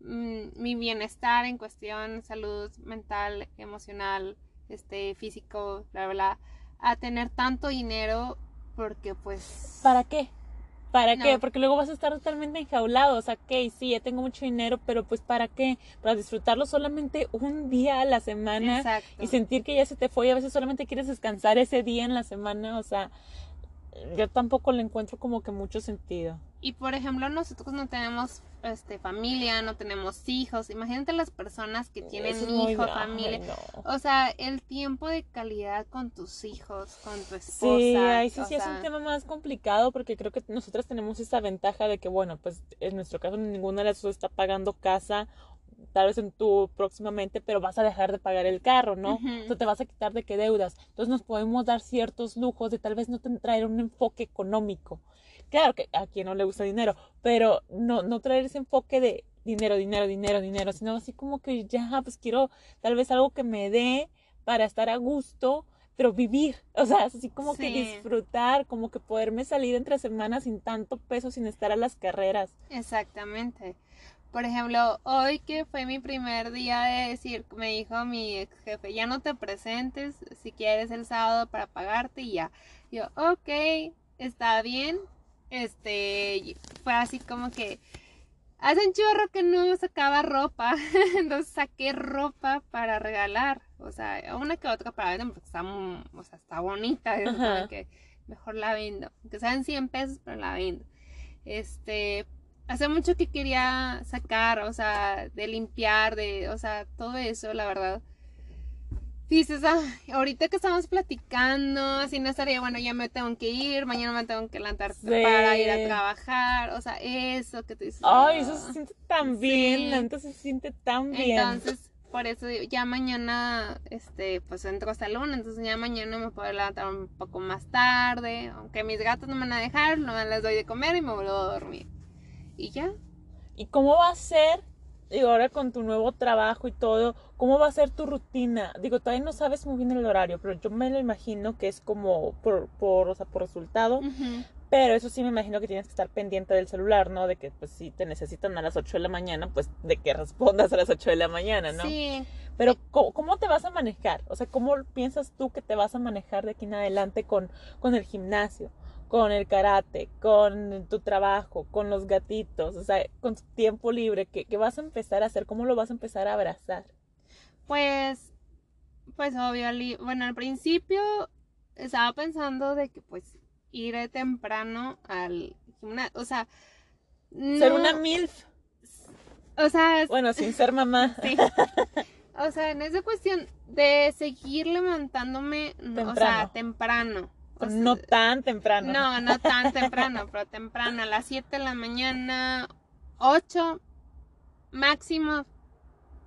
mm, mi bienestar en cuestión salud mental, emocional, este, físico, bla, bla, bla, a tener tanto dinero porque pues... ¿Para qué? ¿Para No. qué? Porque luego vas a estar totalmente enjaulado. O sea, ok, sí, ya tengo mucho dinero, pero pues ¿para qué? Para disfrutarlo solamente un día a la semana Exacto. y sentir que ya se te fue y a veces solamente quieres descansar ese día en la semana. O sea, yo tampoco le encuentro como que mucho sentido. Y por ejemplo, nosotros no tenemos este familia, no tenemos hijos. Imagínate las personas que tienen es hijos, familia. no. O sea, el tiempo de calidad con tus hijos, con tu esposa. Sí, ahí sí, sí es un tema más complicado porque creo que nosotras tenemos esa ventaja de que, bueno, pues en nuestro caso ninguna de las dos está pagando casa, tal vez en tu próximamente, pero vas a dejar de pagar el carro, ¿no? Entonces te vas a quitar de qué deudas. Entonces nos podemos dar ciertos lujos de tal vez no traer un enfoque económico. Claro que a quien no le gusta el dinero, pero no, no traer ese enfoque de dinero, dinero, dinero, dinero, sino así como que ya, pues quiero tal vez algo que me dé para estar a gusto, pero vivir, o sea, así como que disfrutar, como que poderme salir entre semanas sin tanto peso, sin estar a las carreras. Exactamente. Por ejemplo, hoy que fue mi primer día de decir, me dijo mi ex jefe, ya no te presentes si quieres el sábado para pagarte y ya. Yo, ok, está bien. Este, fue así como que hace un chorro que no sacaba ropa, entonces saqué ropa para regalar, o sea, una que otra para vender porque está, o sea, está bonita, es que mejor la vendo, aunque sean 100 pesos, pero la vendo. Este, hace mucho que quería sacar, o sea, de limpiar, de, o sea, todo eso, la verdad. Dices, ah, ahorita que estamos platicando, así no estaría, bueno, ya me tengo que ir, mañana me tengo que levantar Sí. para ir a trabajar, o sea, eso que tú dices. Ay, eso ah. se siente tan bien, Sí. neta se siente tan bien. Entonces, por eso ya mañana, este, pues entro hasta el lunes, entonces ya mañana me puedo levantar un poco más tarde, aunque mis gatos no me van a dejar, no les doy de comer y me vuelvo a dormir. Y ya, ¿Y cómo va a ser, digo, ahora con tu nuevo trabajo y todo, cómo va a ser tu rutina? Digo, todavía no sabes muy bien el horario, pero yo me lo imagino que es como por, por, o sea, por resultado. Pero eso sí me imagino que tienes que estar pendiente del celular, ¿no? De que, pues, si te necesitan a las 8 de la mañana, pues, de que respondas a las 8 de la mañana, ¿no? Sí, Pero, ¿cómo, cómo te vas a manejar? O sea, ¿cómo piensas tú que te vas a manejar de aquí en adelante con, con el gimnasio, con el karate, con tu trabajo, con los gatitos? O sea, con tu tiempo libre, ¿qué, qué vas a empezar a hacer? ¿Cómo lo vas a empezar a abrazar? pues, pues obvio, bueno, al principio estaba pensando de que pues iré temprano al gimnasio, o sea, Ser una MILF. o sea, Bueno, sin ser mamá. Sí. O sea, en esa cuestión de seguir levantándome, o sea, temprano. O sea, No tan temprano. no, no tan temprano, pero temprano, a las 7 de la mañana, 8 máximo.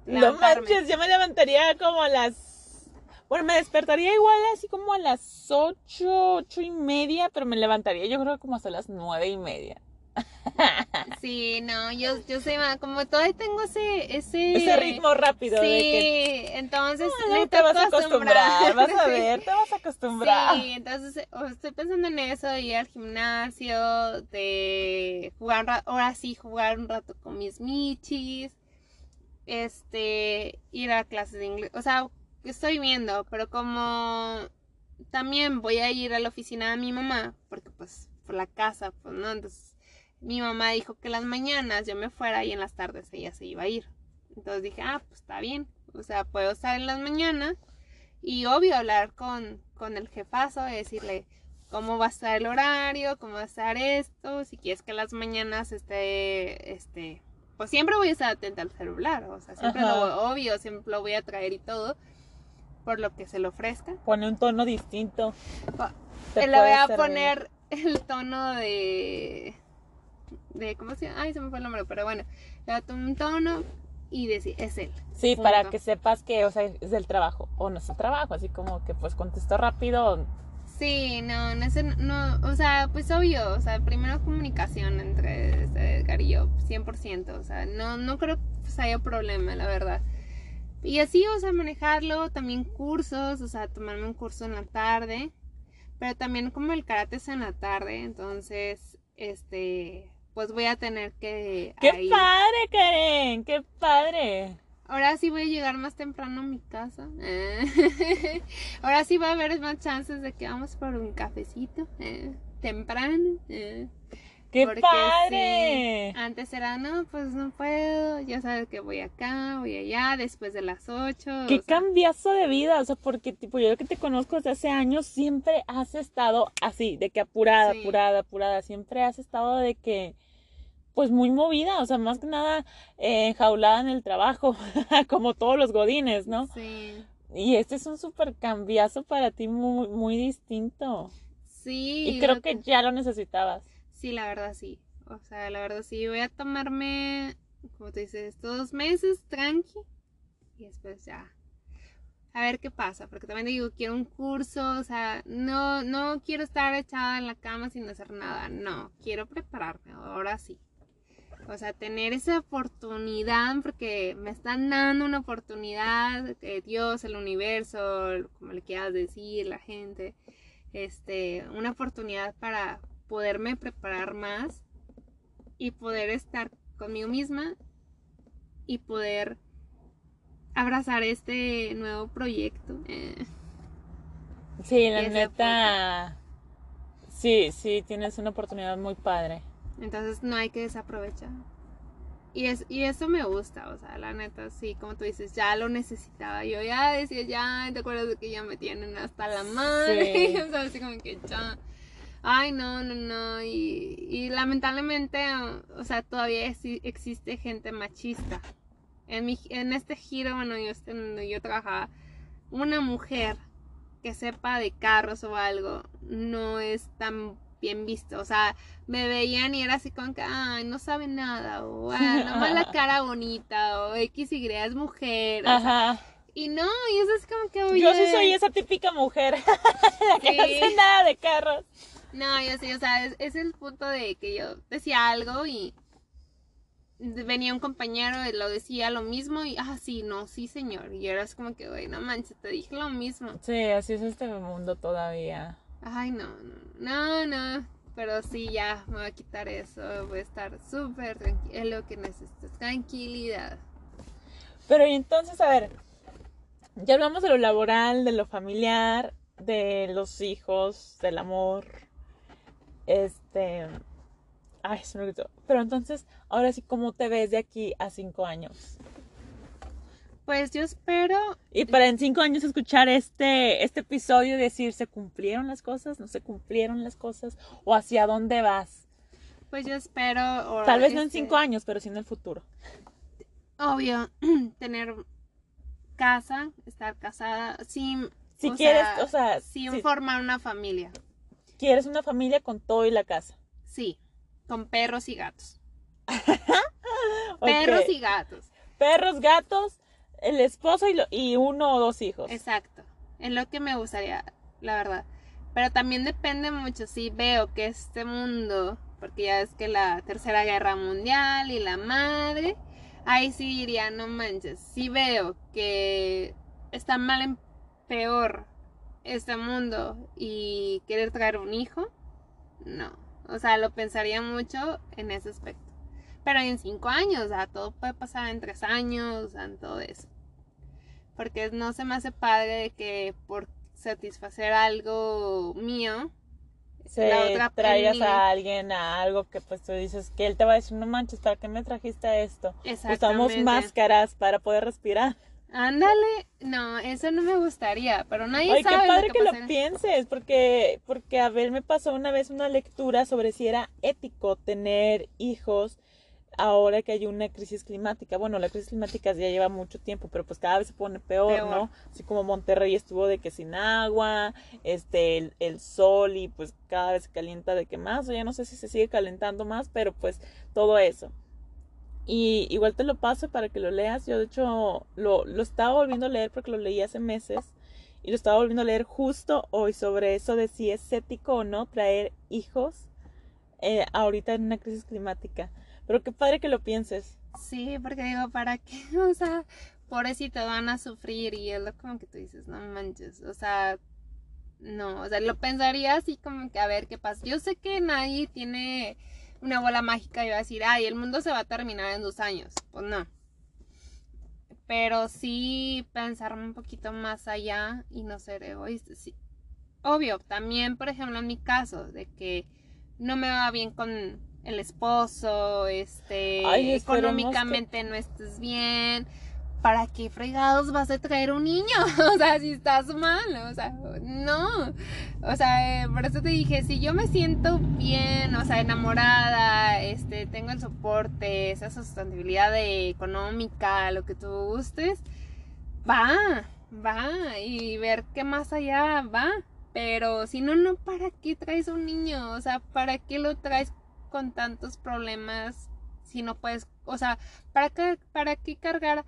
No manches, yo me levantaría como a las... Bueno, me despertaría igual así como a las ocho, ocho y media, pero me levantaría yo creo como hasta las nueve y media. Sí, no, yo, yo soy más, como todavía tengo ese, ese, Ese ritmo rápido Sí, de que entonces "Ah, me te vas a acostumbrar, vas a ver, te vas a acostumbrar. Sí, entonces eh, o estoy pensando en eso, de ir al gimnasio, de jugar, ahora sí, jugar un rato con mis michis, este, ir a clases de inglés, o sea, estoy viendo, pero como también voy a ir a la oficina de mi mamá, porque pues por la casa, pues no, entonces mi mamá dijo que las mañanas yo me fuera y en las tardes ella se iba a ir. Entonces dije, ah, pues está bien, o sea, puedo estar en las mañanas y obvio hablar con, con el jefazo y decirle cómo va a estar el horario, cómo va a estar esto, si quieres que las mañanas esté, este, pues siempre voy a estar atenta al celular, o sea, siempre Ajá. lo obvio, siempre lo voy a traer y todo, por lo que se le ofrezca. Pone un tono distinto. Te Le voy a servir. poner el tono de, de, ¿cómo se llama? Ay, se me fue el nombre, pero bueno, le un tono y decir, es él. Sí, punto. para que sepas que, o sea, es del trabajo o no es el trabajo, así como que pues contestó rápido. Sí, no, no, ese no, o sea, pues obvio, o sea, primero comunicación entre este Edgar y yo, 100%, o sea, no, no creo que pues, haya problema, la verdad. Y así, o sea, manejarlo, también cursos, o sea, tomarme un curso en la tarde, pero también como el karate es en la tarde, entonces, este, pues voy a tener que... ¡Qué padre, Karen! ¡Qué padre! Ahora sí voy a llegar más temprano a mi casa. Ahora sí va a haber más chances de que vamos por un cafecito. Eh, temprano. Eh. ¡Qué padre! antes era, no, pues no puedo, ya sabes que voy acá, voy allá, después de las 8. ¡Qué cambiazo de vida! O sea, porque tipo, yo que te conozco desde hace años, siempre has estado así, de que apurada, apurada, apurada, siempre has estado de que, pues muy movida, o sea, más que nada eh, enjaulada en el trabajo, como todos los godines, ¿no? Sí. Y este es un súper cambiazo para ti muy, muy distinto. Sí. Y creo que ya lo necesitabas. Sí, la verdad sí. O sea, la verdad sí. Voy a tomarme, como te dices, estos dos meses tranqui. Y después ya. A ver qué pasa. Porque también digo, quiero un curso. O sea, no, no quiero estar echada en la cama sin hacer nada. No, quiero prepararme. Ahora sí. O sea, tener esa oportunidad, porque me están dando una oportunidad, eh, Dios, el universo, como le quieras decir, la gente, este, una oportunidad para, poderme preparar más y poder estar conmigo misma y poder abrazar este nuevo proyecto. Eh. Sí, la neta. Sí, sí, tienes una oportunidad muy padre. Entonces no hay que desaprovechar. Y, es, y eso me gusta, o sea, la neta, sí, como tú dices, ya lo necesitaba. Yo ya decía, ya, ¿te acuerdas de que ya me tienen hasta la madre? o sea, así como que ya ay, no, no, no, y, lamentablemente, o sea, todavía existe gente machista. En, mi, en este giro, bueno, yo, donde yo trabajaba, una mujer que sepa de carros o algo no es tan bien visto. O sea, me veían y era así como que, ay, no sabe nada, o ah, nomás la cara bonita, o X, Y es mujer. Ajá. y no, y eso es como que, Yo sí soy esa típica mujer, la que no sabe nada de carros. No, yo sí, o sea, es, el punto de que yo decía algo y venía un compañero y lo decía lo mismo y, ah, sí, no, sí, señor. Y era como que, güey, no manches, te dije lo mismo. Sí, así es este mundo todavía. Ay, no, no, no, no. Pero sí, ya me voy a quitar eso. Voy a estar súper tranquilo. Es lo que necesito, tranquilidad. Pero y entonces, a ver, ya hablamos de lo laboral, de lo familiar, de los hijos, del amor, este. Ay, se me gritó. Pero entonces, ahora sí, ¿cómo te ves de aquí a cinco años? Pues yo espero. Y para en cinco años escuchar este, este episodio y decir, ¿se cumplieron las cosas? ¿No se cumplieron las cosas? ¿O hacia dónde vas? Pues yo espero. Tal vez no en cinco este años, pero sí en el futuro. Obvio, tener casa, estar casada, sin. Si quieres, o sea. Sin formar una familia. ¿Quieres una familia con todo y la casa? Sí, con perros y gatos. Perros y gatos. Perros, gatos, el esposo y, y uno o dos hijos. Exacto. Es lo que me gustaría, la verdad. Pero también depende mucho si veo que este mundo, porque ya es que la tercera guerra mundial y la madre, ahí sí diría, no manches, si veo que está mal en peor este mundo y querer traer un hijo, no. O sea, lo pensaría mucho en ese aspecto. Pero en cinco años, o sea, todo puede pasar en tres años, en todo eso. Porque no se me hace padre que por satisfacer algo mío, se la otra traigas a alguien a algo que pues tú dices que él te va a decir, no manches, ¿para qué me trajiste esto? Usamos máscaras para poder respirar. Ándale, no, eso no me gustaría, pero nadie Ay, sabe. Ay, qué padre que, lo pienses, porque, porque a ver, me pasó una vez una lectura sobre si era ético tener hijos ahora que hay una crisis climática. Bueno, la crisis climática ya lleva mucho tiempo, pero pues cada vez se pone peor, ¿no? Así como Monterrey estuvo de que sin agua, este, el, el, sol y pues cada vez se calienta de que más, o ya no sé si se sigue calentando más, pero pues todo eso. Y igual te lo paso para que lo leas. Yo de hecho lo, lo estaba volviendo a leer porque lo leí hace meses. Y lo estaba volviendo a leer justo hoy sobre eso de si es ético o no traer hijos eh, ahorita en una crisis climática. Pero qué padre que lo pienses. Sí, porque digo, ¿para qué? O sea, pobrecito van a sufrir y es lo como que tú dices, no manches, o sea, no, o sea, lo pensaría así como que a ver qué pasa. Yo sé que nadie tiene una bola mágica y va a decir, ay, el mundo se va a terminar en dos años. Pues no. Pero sí pensarme un poquito más allá y no ser egoísta. Sí. Obvio, también, por ejemplo, en mi caso, de que no me va bien con el esposo, este, económicamente no estés bien, ¿para qué fregados vas a traer un niño? o sea, si estás mal, o sea, no. O sea, por eso te dije, si yo me siento bien, o sea, enamorada, este, tengo el soporte, esa sustentabilidad económica, lo que tú gustes, va, va, y ver qué más allá va. Pero si no, no, ¿para qué traes un niño? O sea, ¿para qué lo traes con tantos problemas si no puedes, o sea, ¿para qué, para qué cargar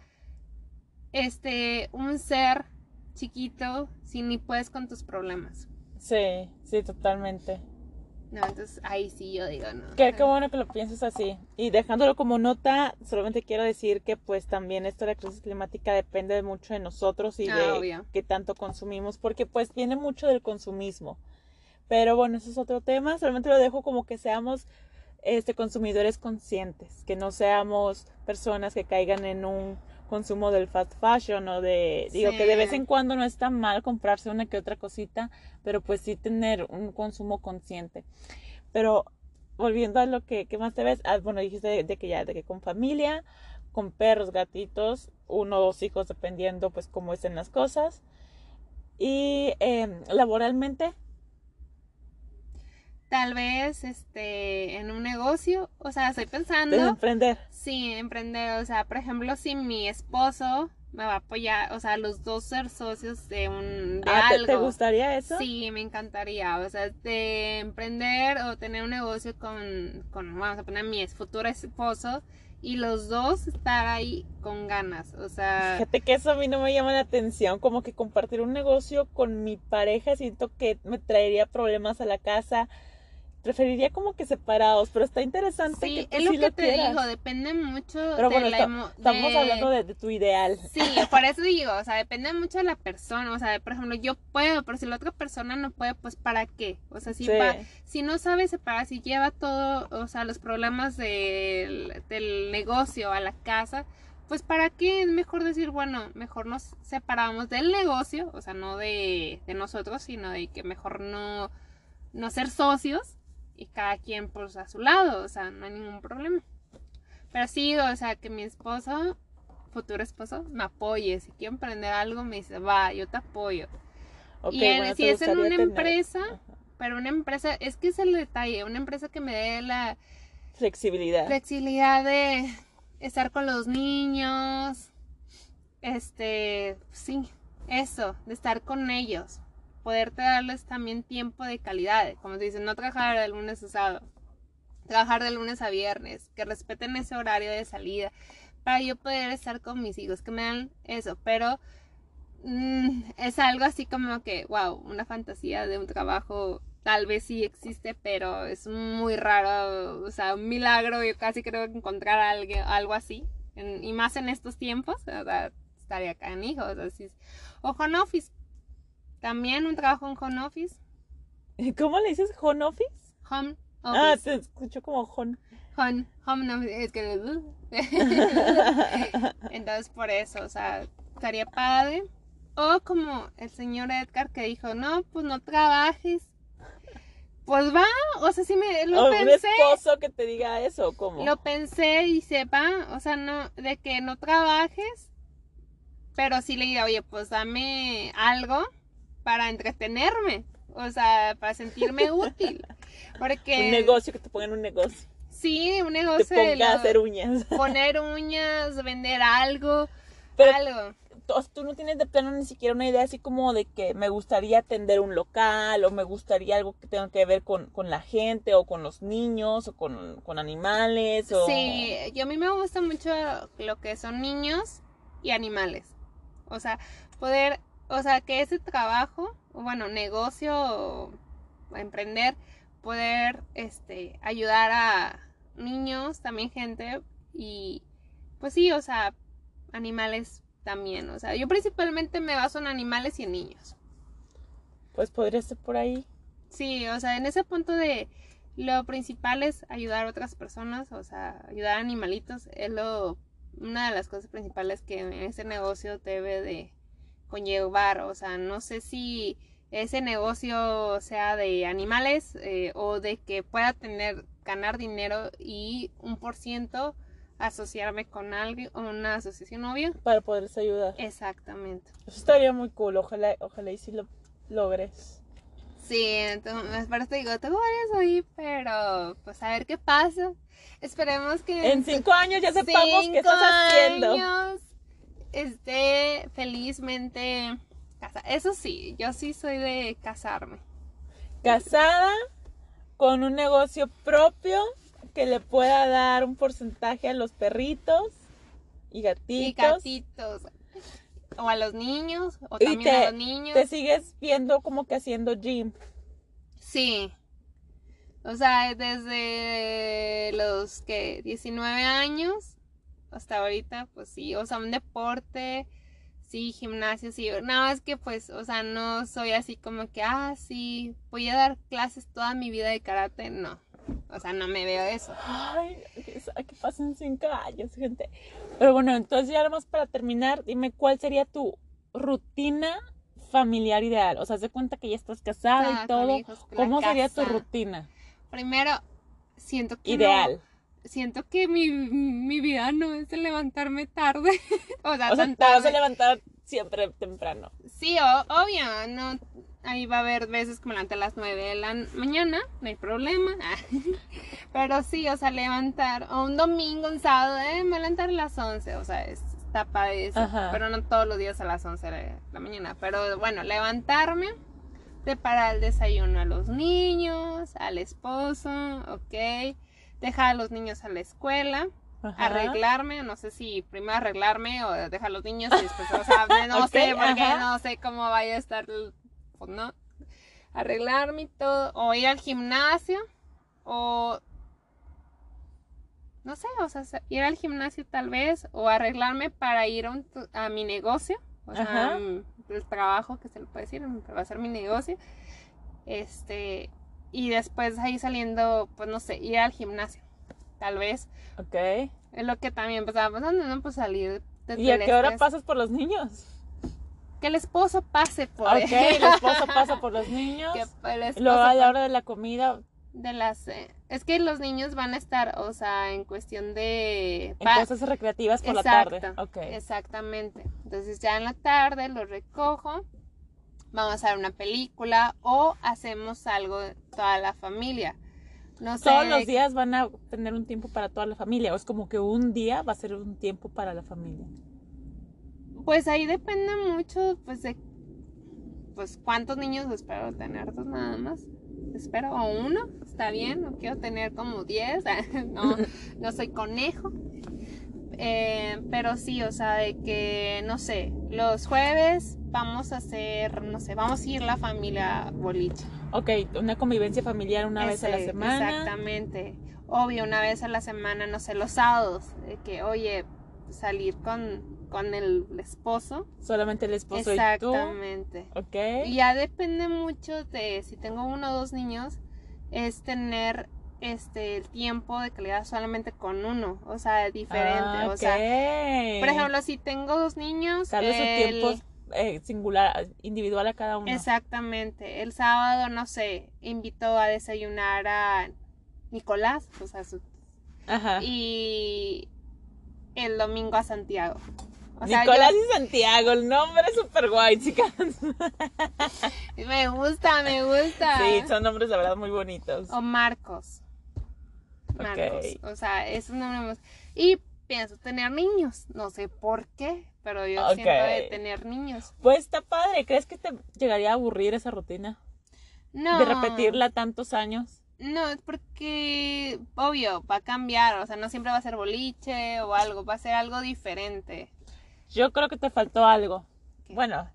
este, un ser chiquito si ni puedes con tus problemas. Sí, sí, totalmente. No, entonces ahí sí yo digo, no. Qué, qué bueno que lo pienses así. Y dejándolo como nota, solamente quiero decir que pues también esto de la crisis climática depende mucho de nosotros y ah, de qué tanto consumimos, porque pues viene mucho del consumismo. Pero bueno, eso es otro tema, solamente lo dejo como que seamos este consumidores conscientes, que no seamos personas que caigan en un consumo del fast fashion o de, digo que de vez en cuando no está mal comprarse una que otra cosita, pero pues sí tener un consumo consciente. Pero volviendo a lo que, más te ves, ah, bueno, dijiste de, que ya, de que con familia, con perros, gatitos, uno o dos hijos, dependiendo pues cómo estén las cosas. Y em, laboralmente, tal vez este en un negocio, o sea, estoy pensando emprender. Sí, emprender, o sea, por ejemplo, si mi esposo me va a apoyar, o sea, los dos ser socios de un de ah, algo. ¿te, gustaría eso? Sí, me encantaría, o sea, de emprender o tener un negocio con, con vamos a poner mi futuro esposo y los dos estar ahí con ganas, o sea... Fíjate que eso a mí no me llama la atención, como que compartir un negocio con mi pareja siento que me traería problemas a la casa, preferiría como que separados, pero está interesante. Sí, es lo que te digo, depende mucho pero bueno, Estamos hablando de, tu ideal. Sí, por eso digo, o sea, depende mucho de la persona, o sea, por ejemplo, yo puedo, pero si la otra persona no puede, pues ¿para qué? O sea, si, si no sabe separar, si lleva todo, o sea, los problemas del, del negocio a la casa, pues para qué es mejor decir, bueno, mejor nos separamos del negocio, o sea, no de, de nosotros, sino de que mejor no, no ser socios y cada quien pues a su lado, o sea, no hay ningún problema. Pero sí, o sea, que mi esposo, futuro esposo, me apoye. Si quiero emprender algo, me dice, va, yo te apoyo. y si es en una empresa, pero una empresa, es que es el detalle, una empresa que me dé la flexibilidad. Flexibilidad de estar con los niños, este, sí, eso, de estar con ellos poderte darles también tiempo de calidad, como se dice, no trabajar de lunes a sábado, trabajar de lunes a viernes, que respeten ese horario de salida, para yo poder estar con mis hijos, que me dan eso, pero mm, es algo así como que, wow, una fantasía de un trabajo tal vez sí existe, pero es muy raro, o sea, un milagro, yo casi creo encontrar algo, algo así, y más en estos tiempos, o sea, estaría acá en hijos, así, o home office, también un trabajo en home office. ¿Cómo le dices home office? Home office. Ah, te escucho como home. Home, home office, es que... Entonces por eso, o sea, estaría padre. O como el señor Edgar que dijo, no, pues no trabajes. Pues va, o sea, sí me lo pensé. Un esposo que te diga eso, ¿cómo? Lo pensé y se va, o sea, no, de que no trabajes, pero sí le digo, oye, pues dame algo para entretenerme, o sea, para sentirme útil. Porque... Un negocio, que te pongan un negocio. Sí, un negocio. Te ponga a hacer uñas. Poner uñas, vender algo, Pero algo. Tú no tienes de plano ni siquiera una idea así como de que me gustaría atender un local o me gustaría algo que tenga que ver con, con la gente o con los niños o con, con animales. O... Sí, yo a mí me gusta mucho lo que son niños y animales. O sea, poder o sea, que ese trabajo, bueno, negocio, emprender, poder este, ayudar a, niños, también gente y pues sí, o sea, animales también, o sea, yo principalmente me baso en animales y en niños. Pues podría ser por ahí. Sí, o sea, en ese punto de lo principal es ayudar a otras personas, o sea, ayudar a animalitos, es lo una de las cosas principales que en ese negocio debe de conllevar, o sea, no sé si ese negocio sea de animales eh, o de que pueda tener ganar dinero y un por ciento asociarme con alguien o una asociación obvia para poderles ayudar. Exactamente. Eso estaría muy cool, ojalá, ojalá y si lo logres. Sí, entonces, me te digo, tengo varias ahí, pero pues a ver qué pasa. Esperemos que en cinco años ya sepamos qué estás haciendo. Años esté felizmente casada. Eso sí, yo sí soy de casarme. Casada con un negocio propio que le pueda dar un porcentaje a los perritos y gatitos. Y gatitos. O a los niños, o también a los niños. Te sigues viendo como que haciendo gym. Sí. O sea, desde los que 19 años hasta ahorita, pues sí, o sea, un deporte, sí, gimnasio, sí, nada más que pues, o sea, no soy así como que, ah, sí, voy a dar clases toda mi vida de karate, no. O sea, no me veo eso. Ay, que pasen cinco años, gente. Pero bueno, entonces ya más para terminar, dime cuál sería tu rutina familiar ideal. O sea, se cuenta que ya estás casada y todo. ¿Cómo sería tu rutina? Primero, siento que ideal siento que mi, mi vida no es el levantarme tarde. o sea, te vas a levantar siempre temprano. Sí, obvio, no. Ahí va a haber veces que me levanto a las 9 de la mañana, no hay problema. Pero sí, o sea, levantar, o un domingo, un sábado, eh, me levantar a las 11, o sea, es, está eso. Pero no todos los días a las 11 de la mañana. Pero bueno, levantarme, preparar el desayuno a los niños, al esposo, ok dejar a los niños a la escuela, arreglarme, no sé si primero arreglarme o dejar a los niños y después, o sea, no sé, porque no sé cómo vaya a estar, pues no, arreglarme y todo, o ir al gimnasio, o no sé, o sea, ir al gimnasio tal vez, o arreglarme para ir a, mi negocio, o sea, el trabajo que se le puede decir, va a ser mi negocio, este, y después ahí saliendo, pues no sé, ir al gimnasio, tal vez. Ok. Es lo que también estaba pasando, ¿no? Pues salir. ¿Y a qué hora pasas por los niños? Que el esposo pase por Ok, el esposo pasa por los niños. Que el esposo Luego a la hora de la comida. De las... Eh, es que los niños van a estar, o sea, en cuestión de... En cosas recreativas por la tarde. Okay. Exactamente. Entonces ya en la tarde los recojo vamos a ver una película o hacemos algo toda la familia. No sé. Todos los días van a tener un tiempo para toda la familia o es como que un día va a ser un tiempo para la familia. Pues ahí depende mucho pues de pues cuántos niños espero tener dos nada más. Espero o uno, está bien, no quiero tener como diez, no, no soy conejo. Eh, pero sí, o sea, de que, no sé, los jueves vamos a hacer, no sé, vamos a ir la familia boliche. Ok, una convivencia familiar una vez a la semana. Exactamente. Obvio, una vez a la semana, no sé, los sábados, de que, oye, salir con, con el esposo. Solamente el esposo Exactamente. y tú. Ok. Y ya depende mucho de si tengo uno o dos niños, es tener este el tiempo de calidad solamente con uno, o sea, diferente, ah, o sea, por ejemplo, si tengo dos niños, tal vez el... tiempo eh, singular, individual a cada uno. Exactamente. El sábado, no sé, invitó a desayunar a Nicolás, o sea, su... Ajá. Y el domingo a Santiago. Nicolás y Santiago, el nombre es súper guay, chicas. me gusta, me gusta. Sí, son nombres de verdad muy bonitos. O Marcos. Marcos. O sea, es un nombre. Y pienso tener niños. No sé por qué, pero yo siento de tener niños. Pues está padre. ¿Crees que te llegaría a aburrir esa rutina? No. De repetirla tantos años. No, es porque, obvio, va a cambiar. O sea, no siempre va a ser boliche o algo. Va a ser algo diferente. Yo creo que te faltó algo. Bueno,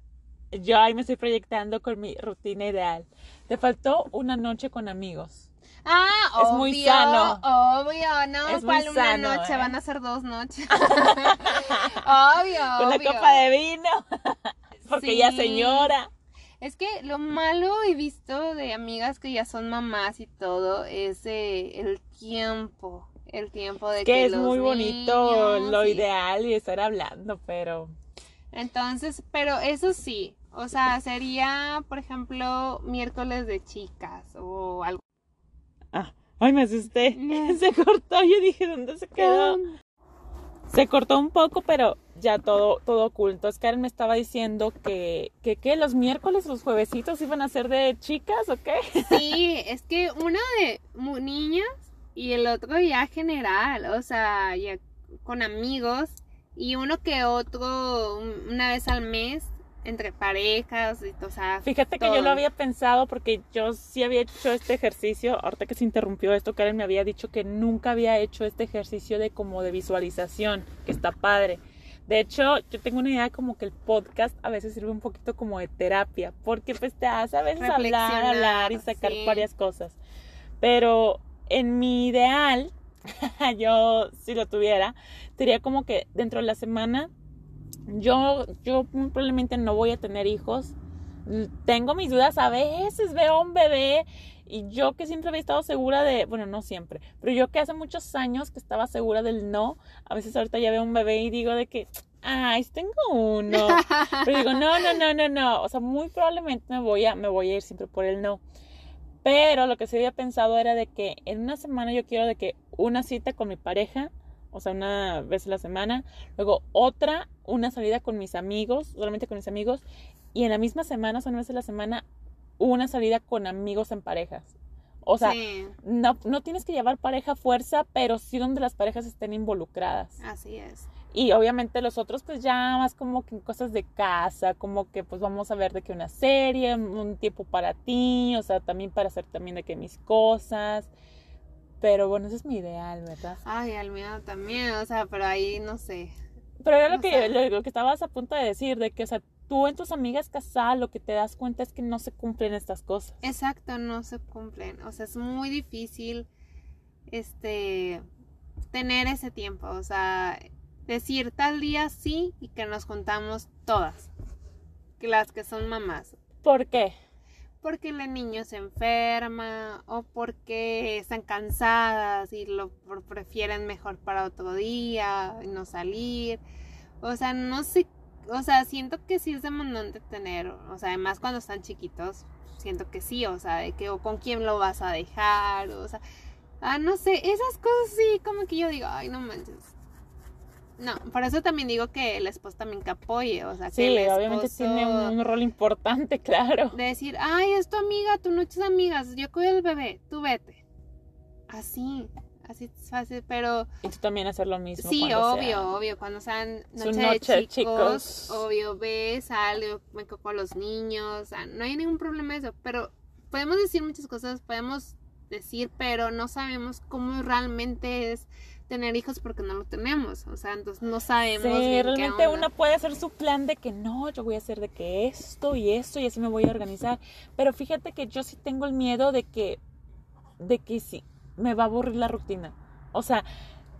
yo ahí me estoy proyectando con mi rutina ideal. Te faltó una noche con amigos. Ah, es muy sano. Obvio, no, es ¿cuál una noche? ¿eh? Van a ser dos noches. obvio, Una copa de vino. Porque ya señora. Es que lo malo he visto de amigas que ya son mamás y todo es el tiempo. El tiempo de que, que es muy bonito lo ideal y estar hablando, pero. Entonces, pero eso sí, o sea, sería, por ejemplo, miércoles de chicas o algo. Ah, ay, me asusté. Se cortó, yo dije, ¿dónde se quedó? Se cortó un poco, pero ya todo, todo oculto. Karen me estaba diciendo que, que, que los miércoles, los juevesitos iban a ser de chicas, ¿o qué? Sí, es que uno de niñas y el otro ya general, o sea, ya con amigos y uno que otro una vez al mes entre parejas, y, o sea, Fíjate que yo lo había pensado porque yo sí había hecho este ejercicio, ahorita que se interrumpió esto, Karen me había dicho que nunca había hecho este ejercicio de como de visualización, que está padre. De hecho, yo tengo una idea como que el podcast a veces sirve un poquito como de terapia, porque pues te hace a veces hablar, hablar y sacar varias cosas. Pero en mi ideal, yo si lo tuviera, sería como que dentro de la semana yo, yo probablemente no voy a tener hijos. Tengo mis dudas, a veces veo un bebé y yo que siempre había estado segura de, bueno, no siempre, pero yo que hace muchos años que estaba segura del no, a veces ahorita ya veo un bebé y digo de que, ay, tengo uno. Pero digo, no, no, no, no, no. O sea, muy probablemente me voy a, me voy a ir siempre por el no. Pero lo que se había pensado era de que en una semana yo quiero de que una cita con mi pareja, o sea, una vez a la semana, luego otra, una salida con mis amigos, solamente con mis amigos, y en la misma semana, o sea, una vez a la semana, una salida con amigos en parejas. O sea, no, no tienes que llevar pareja a fuerza, pero sí donde las parejas estén involucradas. Así es. Y obviamente los otros pues ya más como que cosas de casa, como que pues vamos a ver de que una serie, un tiempo para ti, o sea, también para hacer también de que mis cosas. Pero bueno, ese es mi ideal, ¿verdad? Ay, al mío también, o sea, pero ahí no sé. Pero era lo, que, lo, que estabas a punto de decir, de que, o sea, tú en tus amigas casadas lo que te das cuenta es que no se cumplen estas cosas. Exacto, no se cumplen. O sea, es muy difícil, este, tener ese tiempo. O sea, decir tal día sí y que nos contamos todas. Las que son mamás. ¿Por qué? Porque el niño se enferma o porque están cansadas y lo prefieren mejor para otro día y no salir. O sea, no sé, o sea, siento que sí es demandante tener, o sea, además cuando están chiquitos, siento que sí, o sea, de que o con quién lo vas a dejar, o sea, ah, no sé, esas cosas sí, como que yo digo, ay, no manches, no, por eso también digo que el esposo también que apoye, o sea, que sí, obviamente tiene un, rol importante, claro. De decir, ay, es tu amiga, noche es amigas, yo cuido al bebé, tú vete. Así, así es fácil, pero... Y tú también hacer lo mismo. Sí, obvio, obvio, cuando sean noche, de chicos, obvio, ve, sale, me coco a los niños, o sea, no hay ningún problema eso, pero podemos decir muchas cosas, podemos decir, pero no sabemos cómo realmente es tener hijos porque no lo tenemos, o sea, entonces no sabemos. Sí, realmente uno puede hacer su plan de que no, yo voy a hacer de que esto y esto y así me voy a organizar, pero fíjate que yo sí tengo el miedo de que, de que sí, me va a aburrir la rutina, o sea,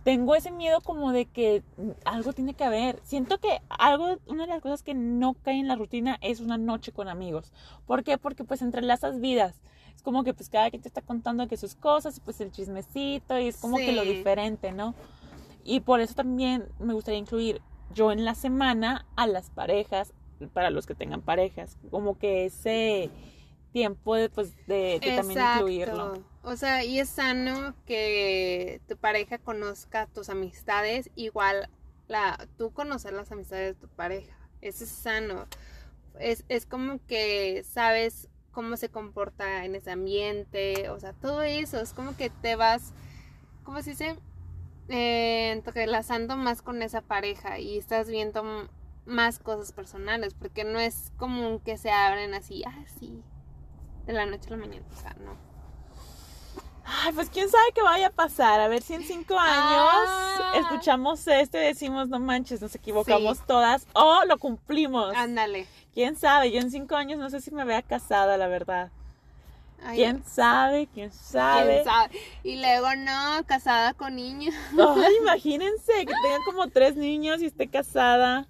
tengo ese miedo como de que algo tiene que haber. Siento que algo, una de las cosas que no cae en la rutina es una noche con amigos. ¿Por qué? Porque pues entrelazas vidas es como que pues cada quien te está contando que sus cosas y pues el chismecito y es como que lo diferente, ¿no? Y por eso también me gustaría incluir yo en la semana a las parejas, para los que tengan parejas, como que ese tiempo de, pues, de, también incluirlo. O sea, y es sano que tu pareja conozca tus amistades, igual la, tú conocer las amistades de tu pareja. Eso es sano. Es, es como que sabes cómo se comporta en ese ambiente, o sea, todo eso, es como que te vas, ¿cómo se dice? Eh, entrelazando más con esa pareja y estás viendo más cosas personales, porque no es común que se abren así, ah, sí, de la noche a la mañana, o sea, no. Ay, pues quién sabe qué vaya a pasar. A ver si en cinco años ah. escuchamos esto y decimos, no manches, nos equivocamos todas o lo cumplimos. Ándale quién sabe, yo en cinco años no sé si me vea casada, la verdad. ¿Quién sabe? ¿Quién sabe? Y luego no, casada con niños. Ay, imagínense que tengan como tres niños y esté casada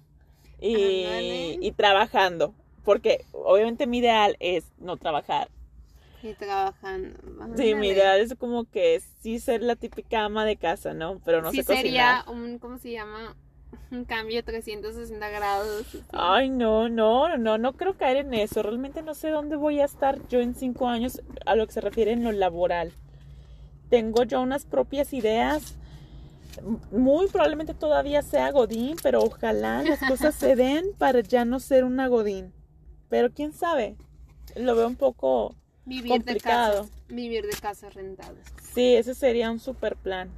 y, y trabajando. Porque obviamente mi ideal es no trabajar. Y trabajando. Sí, mi ideal es como que sí ser la típica ama de casa, ¿no? Pero no sí sé sería un, ¿cómo se llama? Un cambio de 360 grados. Ay, no, no, no, no creo caer en eso. Realmente no sé dónde voy a estar yo en cinco años a lo que se refiere en lo laboral. Tengo yo unas propias ideas. Muy probablemente todavía sea Godín, pero ojalá las cosas se den para ya no ser una Godín. Pero quién sabe, lo veo un poco vivir complicado. De vivir de casas rentadas. Sí, ese sería un super plan.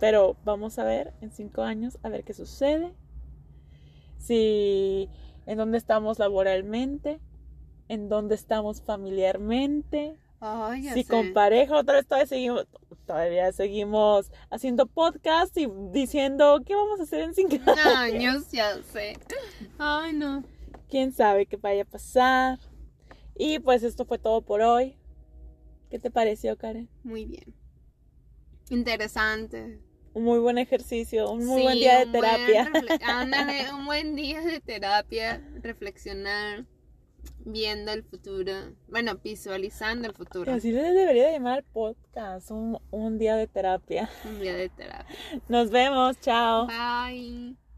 Pero vamos a ver en cinco años, a ver qué sucede. Si en dónde estamos laboralmente, en dónde estamos familiarmente. si con pareja otra vez todavía seguimos, todavía seguimos haciendo podcast y diciendo qué vamos a hacer en cinco años. ya sé. Ay, no. Quién sabe qué vaya a pasar. Y pues esto fue todo por hoy. ¿Qué te pareció, Karen? Muy bien. Interesante un muy buen ejercicio, un muy buen día de terapia. ándale, un buen día de terapia, reflexionar, viendo el futuro, bueno, visualizando el futuro. Así le debería llamar podcast, un, un día de terapia. Un día de terapia. Nos vemos, chao. Bye.